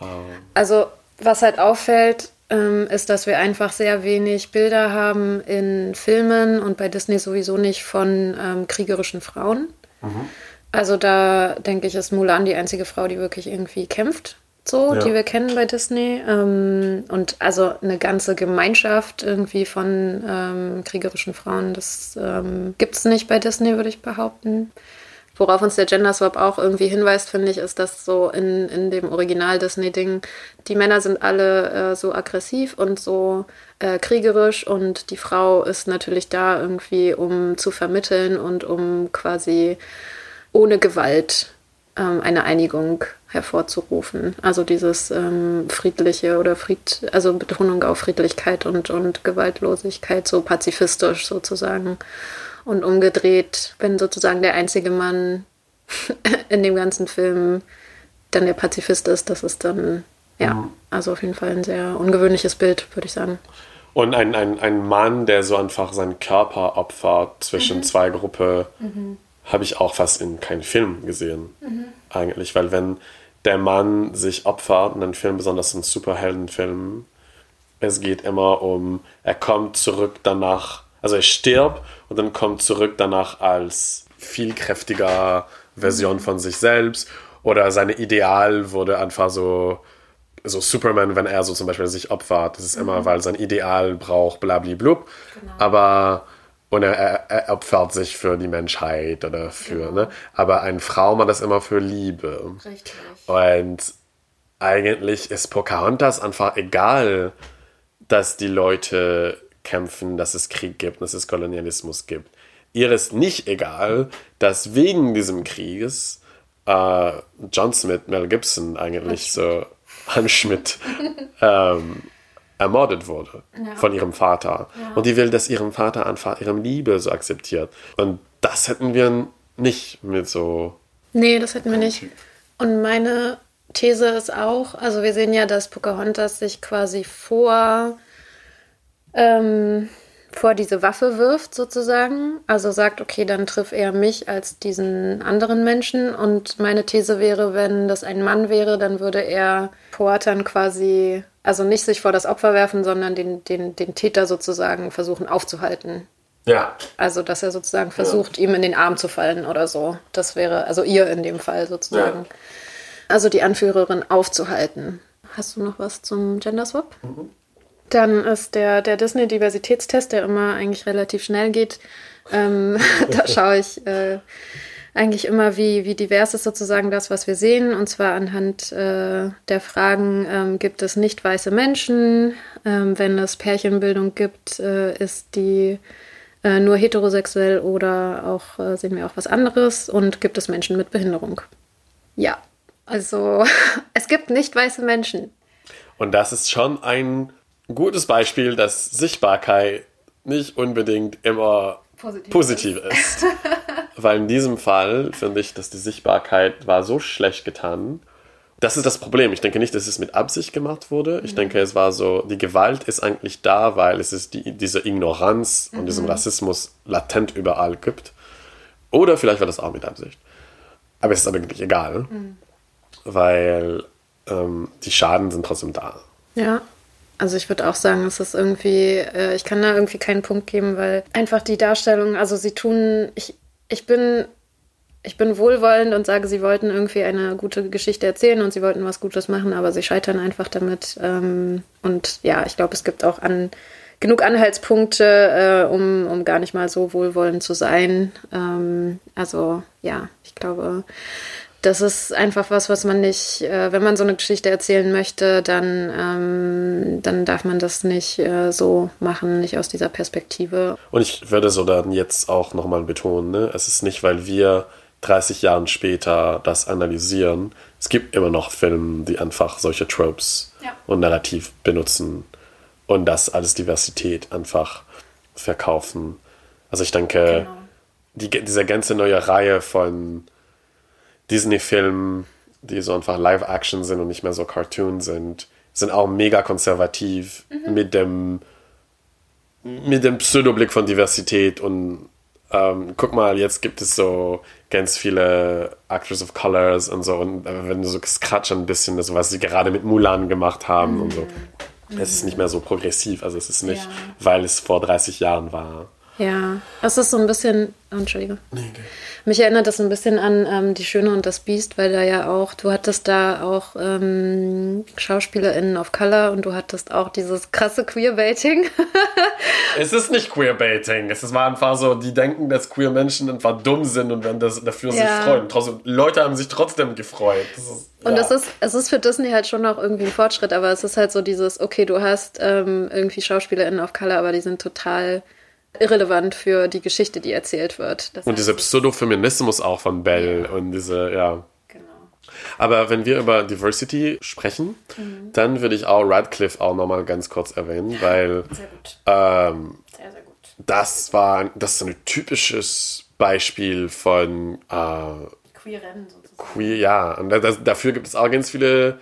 [SPEAKER 1] Ähm. Also, was halt auffällt, ähm, ist, dass wir einfach sehr wenig Bilder haben in Filmen und bei Disney sowieso nicht von ähm, kriegerischen Frauen. Mhm. Also da denke ich, ist Mulan die einzige Frau, die wirklich irgendwie kämpft, so, ja. die wir kennen bei Disney. Ähm, und also eine ganze Gemeinschaft irgendwie von ähm, kriegerischen Frauen, das ähm, gibt es nicht bei Disney, würde ich behaupten. Worauf uns der Gender Swap auch irgendwie hinweist, finde ich, ist, dass so in, in dem Original-Disney-Ding, die Männer sind alle äh, so aggressiv und so äh, kriegerisch und die Frau ist natürlich da irgendwie, um zu vermitteln und um quasi ohne Gewalt ähm, eine Einigung hervorzurufen. Also dieses ähm, friedliche oder Fried, also Betonung auf Friedlichkeit und, und Gewaltlosigkeit, so pazifistisch sozusagen. Und umgedreht, wenn sozusagen der einzige Mann in dem ganzen Film dann der Pazifist ist, das ist dann, ja, mhm. also auf jeden Fall ein sehr ungewöhnliches Bild, würde ich sagen.
[SPEAKER 2] Und ein, ein, ein Mann, der so einfach seinen Körper opfert zwischen mhm. zwei Gruppen, mhm. habe ich auch fast in keinem Film gesehen. Mhm. Eigentlich, weil wenn der Mann sich opfert in einem Film, besonders in Superheldenfilmen, es geht immer um, er kommt zurück danach, also er stirbt und dann kommt zurück danach als viel kräftiger Version von sich selbst oder seine Ideal wurde einfach so so Superman, wenn er so zum Beispiel sich opfert, das ist mhm. immer, weil sein Ideal braucht blablablub. Genau. Aber und er, er, er, opfert sich für die Menschheit oder für, genau. ne? Aber eine Frau macht das immer für Liebe. Richtig. Und eigentlich ist Pocahontas einfach egal, dass die Leute kämpfen, dass es Krieg gibt, dass es Kolonialismus gibt. Ihr ist nicht egal, dass wegen diesem Krieges äh, John Smith, Mel Gibson eigentlich so Hans Schmidt ähm, ermordet wurde ja. von ihrem Vater. Ja. Und die will, dass ihrem Vater einfach ihre Liebe so akzeptiert. Und das hätten wir nicht mit so.
[SPEAKER 1] Nee, das hätten wir nicht. Und meine These ist auch, also wir sehen ja, dass Pocahontas sich quasi vor ähm, vor diese Waffe wirft, sozusagen. Also sagt, okay, dann triff er mich als diesen anderen Menschen. Und meine These wäre, wenn das ein Mann wäre, dann würde er Poatan quasi, also nicht sich vor das Opfer werfen, sondern den, den, den Täter sozusagen versuchen aufzuhalten.
[SPEAKER 2] Ja.
[SPEAKER 1] Also, dass er sozusagen versucht, ja. ihm in den Arm zu fallen oder so. Das wäre, also ihr in dem Fall sozusagen. Ja. Also die Anführerin aufzuhalten. Hast du noch was zum Gender Swap? Mhm. Dann ist der, der Disney-Diversitätstest, der immer eigentlich relativ schnell geht. Ähm, da schaue ich äh, eigentlich immer, wie, wie divers ist sozusagen das, was wir sehen. Und zwar anhand äh, der Fragen, ähm, gibt es nicht weiße Menschen? Ähm, wenn es Pärchenbildung gibt, äh, ist die äh, nur heterosexuell oder auch äh, sehen wir auch was anderes? Und gibt es Menschen mit Behinderung? Ja, also es gibt nicht weiße Menschen.
[SPEAKER 2] Und das ist schon ein gutes Beispiel, dass Sichtbarkeit nicht unbedingt immer positiv, positiv ist. Weil in diesem Fall finde ich, dass die Sichtbarkeit war so schlecht getan. Das ist das Problem. Ich denke nicht, dass es mit Absicht gemacht wurde. Ich mhm. denke, es war so, die Gewalt ist eigentlich da, weil es ist die, diese Ignoranz mhm. und diesen Rassismus latent überall gibt. Oder vielleicht war das auch mit Absicht. Aber es ist aber eigentlich egal, mhm. weil ähm, die Schaden sind trotzdem da.
[SPEAKER 1] Ja. Also ich würde auch sagen, es ist irgendwie, äh, ich kann da irgendwie keinen Punkt geben, weil einfach die Darstellung, also sie tun, ich, ich bin, ich bin wohlwollend und sage, sie wollten irgendwie eine gute Geschichte erzählen und sie wollten was Gutes machen, aber sie scheitern einfach damit. Ähm, und ja, ich glaube, es gibt auch an, genug Anhaltspunkte, äh, um, um gar nicht mal so wohlwollend zu sein. Ähm, also ja, ich glaube, das ist einfach was, was man nicht, äh, wenn man so eine Geschichte erzählen möchte, dann, ähm, dann darf man das nicht äh, so machen, nicht aus dieser Perspektive.
[SPEAKER 2] Und ich würde so dann jetzt auch nochmal betonen, ne? es ist nicht, weil wir 30 Jahre später das analysieren. Es gibt immer noch Filme, die einfach solche Tropes ja. und Narrativ benutzen und das als Diversität einfach verkaufen. Also ich denke, genau. die, diese ganze neue Reihe von Disney-Filmen, die so einfach Live-Action sind und nicht mehr so Cartoon sind, sind auch mega konservativ mhm. mit dem mit dem Pseudoblick von Diversität und ähm, guck mal, jetzt gibt es so ganz viele Actors of Colors und so und äh, wenn du so skratsch ein bisschen, das, was sie gerade mit Mulan gemacht haben mhm. und so. Mhm. Es ist nicht mehr so progressiv, also es ist nicht, ja. weil es vor 30 Jahren war.
[SPEAKER 1] Ja, es ist so ein bisschen, oh, Entschuldige. Nee, okay. Mich erinnert das ein bisschen an ähm, Die Schöne und das Biest, weil da ja auch, du hattest da auch ähm, SchauspielerInnen of Color und du hattest auch dieses krasse Queerbaiting.
[SPEAKER 2] es ist nicht Queerbaiting. Es ist einfach so, die denken, dass queer Menschen einfach dumm sind und wenn das dafür ja. sich freuen. Trotzdem, Leute haben sich trotzdem gefreut. Das ist,
[SPEAKER 1] ja. Und das ist, es ist für Disney halt schon noch irgendwie ein Fortschritt, aber es ist halt so dieses, okay, du hast ähm, irgendwie SchauspielerInnen of Color, aber die sind total irrelevant für die Geschichte, die erzählt wird.
[SPEAKER 2] Das und dieser Pseudo-Feminismus auch von Bell ja. und diese, ja. Genau. Aber wenn wir über Diversity sprechen,
[SPEAKER 1] Mhm.
[SPEAKER 2] dann würde ich auch Radcliffe auch nochmal ganz kurz erwähnen, weil
[SPEAKER 1] Sehr gut.
[SPEAKER 2] ähm,
[SPEAKER 1] Sehr, sehr gut.
[SPEAKER 2] das war das ist ein typisches Beispiel von äh,
[SPEAKER 1] Queeren sozusagen.
[SPEAKER 2] queer, ja. Und das, dafür gibt es auch ganz viele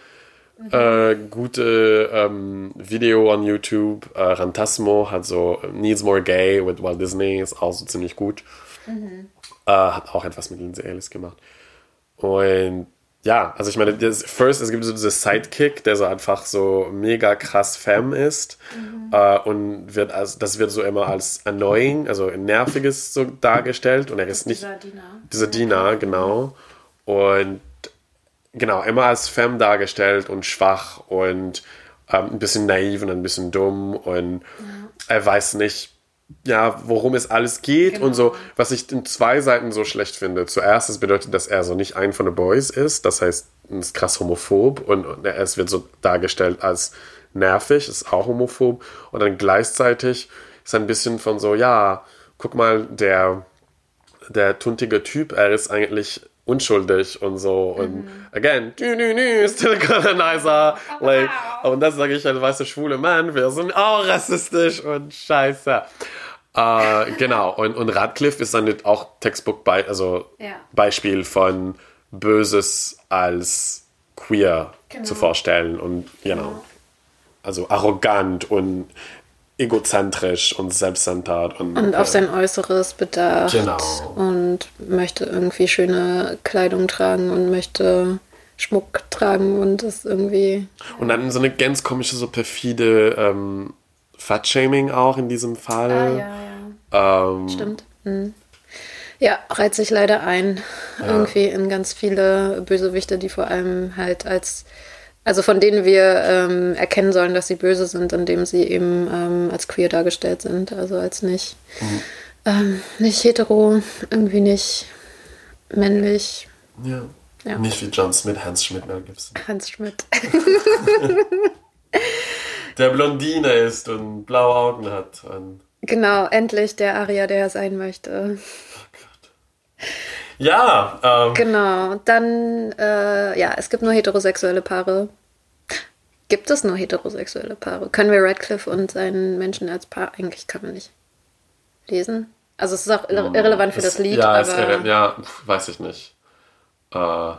[SPEAKER 2] äh, gute ähm, Video on YouTube. Äh, Rantasmo hat so Needs More Gay with Walt Disney, ist auch so ziemlich gut. Äh, hat auch etwas mit Lindsay Ellis gemacht. Und ja, also ich meine, das, first, es gibt so diesen Sidekick, der so einfach so mega krass femme ist äh, und wird als, das wird so immer als annoying, also nerviges so dargestellt und er ist nicht
[SPEAKER 1] Dieser Diener.
[SPEAKER 2] dieser Diener, genau. Und genau, immer als femme dargestellt und schwach und ähm, ein bisschen naiv und ein bisschen dumm und er weiß nicht, ja, worum es alles geht
[SPEAKER 1] Genau.
[SPEAKER 2] und so, was ich in zwei Seiten so schlecht finde. Zuerst, es bedeutet, dass er so nicht ein von den Boys ist, das heißt, er ist krass homophob und, und er- es wird so dargestellt als nervig, ist auch homophob und dann gleichzeitig ist ein bisschen von so, ja, guck mal, der der tuntige Typ, er ist eigentlich unschuldig und so und again, dü, dü, dü, still colonizer, like, und das sage ich als weißer schwule Mann, wir sind auch rassistisch und scheiße. Äh, genau, und, und Radcliffe ist dann nicht auch Textbook bei, also
[SPEAKER 1] Ja.
[SPEAKER 2] Beispiel von Böses als queer
[SPEAKER 1] Genau.
[SPEAKER 2] zu vorstellen und genau, also arrogant und egozentrisch und selbstzentriert und,
[SPEAKER 1] Und auf sein Äußeres bedacht.
[SPEAKER 2] Genau.
[SPEAKER 1] Und möchte irgendwie schöne Kleidung tragen und möchte Schmuck tragen und ist irgendwie.
[SPEAKER 2] Und dann so eine ganz komische, so perfide ähm, Fat-Shaming auch in diesem Fall.
[SPEAKER 1] Ah, ja, ja.
[SPEAKER 2] Ähm,
[SPEAKER 1] Stimmt. Mhm. Ja, reiht sich leider ein. Irgendwie in ganz viele Bösewichte, die vor allem halt als. Also von denen wir ähm, erkennen sollen, dass sie böse sind, indem sie eben ähm, als queer dargestellt sind. Also als nicht, ähm, nicht hetero, irgendwie nicht männlich.
[SPEAKER 2] ja.
[SPEAKER 1] Ja.
[SPEAKER 2] Nicht wie John Smith, Hans Schmidt, Mel Gibson.
[SPEAKER 1] Hans Schmidt.
[SPEAKER 2] Der Blondine ist und blaue Augen hat. Und
[SPEAKER 1] genau, endlich der Aria, der er sein möchte.
[SPEAKER 2] ja, ähm,
[SPEAKER 1] Genau, dann, äh, ja, es gibt nur heterosexuelle Paare. Gibt es nur heterosexuelle Paare? Können wir Radcliffe und seinen Menschen als Paar, eigentlich kann man nicht lesen. Also es ist auch irre irrelevant für das Lied,
[SPEAKER 2] ja,
[SPEAKER 1] aber
[SPEAKER 2] ja, weiß ich nicht. Äh,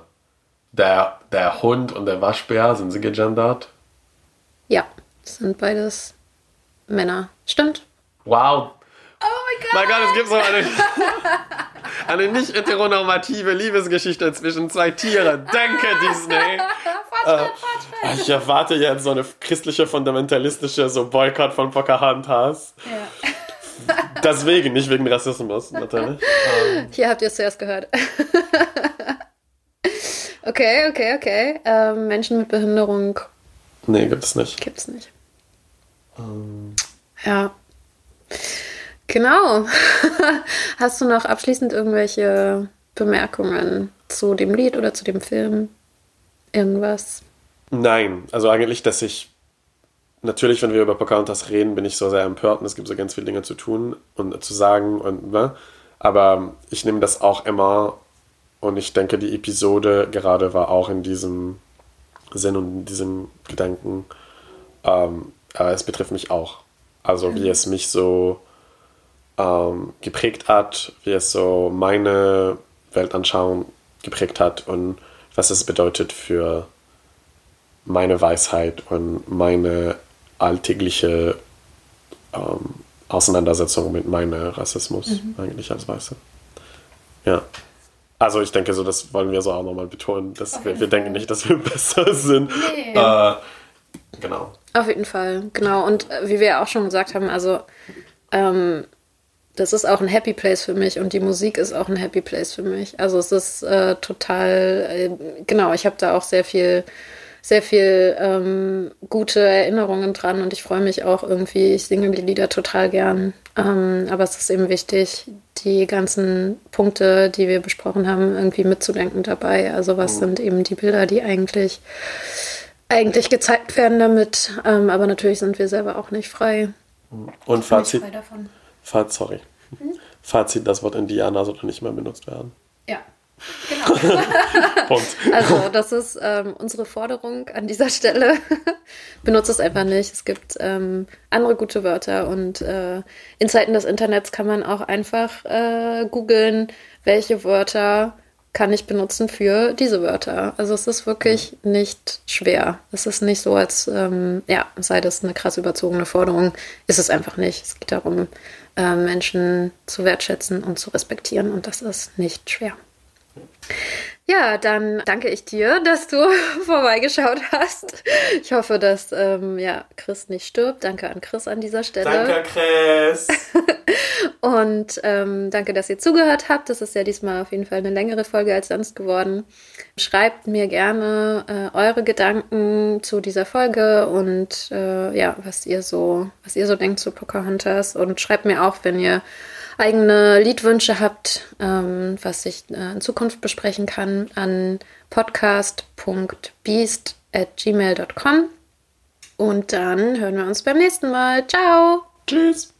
[SPEAKER 2] der, der Hund und der Waschbär, sind sie gegendert?
[SPEAKER 1] ja, es sind beides Männer. Stimmt.
[SPEAKER 2] Wow.
[SPEAKER 1] Oh mein
[SPEAKER 2] Mein Gott, es gibt so eine, eine nicht heteronormative Liebesgeschichte zwischen zwei Tieren. Danke, Disney. Äh, ich erwarte jetzt so eine christliche, fundamentalistische so Boykott von Pocahontas.
[SPEAKER 1] Ja.
[SPEAKER 2] Deswegen, nicht wegen Rassismus, natürlich. Ähm,
[SPEAKER 1] Hier habt ihr es zuerst gehört. okay, okay, okay. Ähm, Menschen mit Behinderung
[SPEAKER 2] nee, gibt es nicht.
[SPEAKER 1] Gibt's nicht. Ja. Genau. Hast du noch abschließend irgendwelche Bemerkungen zu dem Lied oder zu dem Film? Irgendwas?
[SPEAKER 2] Nein, also eigentlich, dass ich natürlich, wenn wir über Pocahontas reden, bin ich so sehr empört und es gibt so ganz viele Dinge zu tun und zu sagen und ne? aber ich nehme das auch immer und ich denke, die Episode gerade war auch in diesem Sinn und in diesem Gedanken. Ähm, aber es betrifft mich auch. Also wie es mich so ähm, geprägt hat, wie es so meine Weltanschauung geprägt hat und was es bedeutet für meine Weisheit und meine alltägliche ähm, Auseinandersetzung mit meinem Rassismus eigentlich als Weiße. Ja. Also ich denke so, das wollen wir so auch nochmal betonen, dass wir, wir denken nicht, dass wir besser sind.
[SPEAKER 1] Nee.
[SPEAKER 2] Äh, genau.
[SPEAKER 1] Auf jeden Fall, genau. Und äh, wie wir ja auch schon gesagt haben, also ähm, das ist auch ein Happy Place für mich und die Musik ist auch ein Happy Place für mich. Also es ist äh, total, äh, genau, ich habe da auch sehr viel, sehr viel ähm, gute Erinnerungen dran und ich freue mich auch irgendwie, ich singe die Lieder total gern. Ähm, aber es ist eben wichtig, die ganzen Punkte, die wir besprochen haben, irgendwie mitzudenken dabei. Also was sind eben die Bilder, die eigentlich eigentlich gezeigt werden damit, ähm, aber natürlich sind wir selber auch nicht frei.
[SPEAKER 2] Und Fazit,
[SPEAKER 1] Nicht frei davon.
[SPEAKER 2] Fazit, sorry. Fazit, das Wort Indianer sollte nicht mehr benutzt werden.
[SPEAKER 1] Ja. Genau. also, das ist ähm, unsere Forderung an dieser Stelle. Benutze es einfach nicht. Es gibt ähm, andere gute Wörter und äh, in Zeiten des Internets kann man auch einfach äh, googeln, welche Wörter kann ich benutzen für diese Wörter. Also es ist wirklich nicht schwer. Es ist nicht so, als ähm, ja, sei das eine krass überzogene Forderung. Ist es einfach nicht. Es geht darum, äh, Menschen zu wertschätzen und zu respektieren und das ist nicht schwer. Ja, dann danke ich dir, dass du vorbeigeschaut hast. Ich hoffe, dass ähm, ja, Chris nicht stirbt. Danke an Chris an dieser Stelle.
[SPEAKER 2] Danke, Chris.
[SPEAKER 1] Und ähm, danke, dass ihr zugehört habt. Das ist ja diesmal auf jeden Fall eine längere Folge als sonst geworden. Schreibt mir gerne äh, eure Gedanken zu dieser Folge und äh, ja, was ihr so, was ihr so denkt zu Pocahontas. Und schreibt mir auch, wenn ihr eigene Liedwünsche habt, ähm, was ich äh, in Zukunft besprechen kann, an podcast.beast.gmail.com. Und dann hören wir uns beim nächsten Mal. Ciao.
[SPEAKER 2] Tschüss.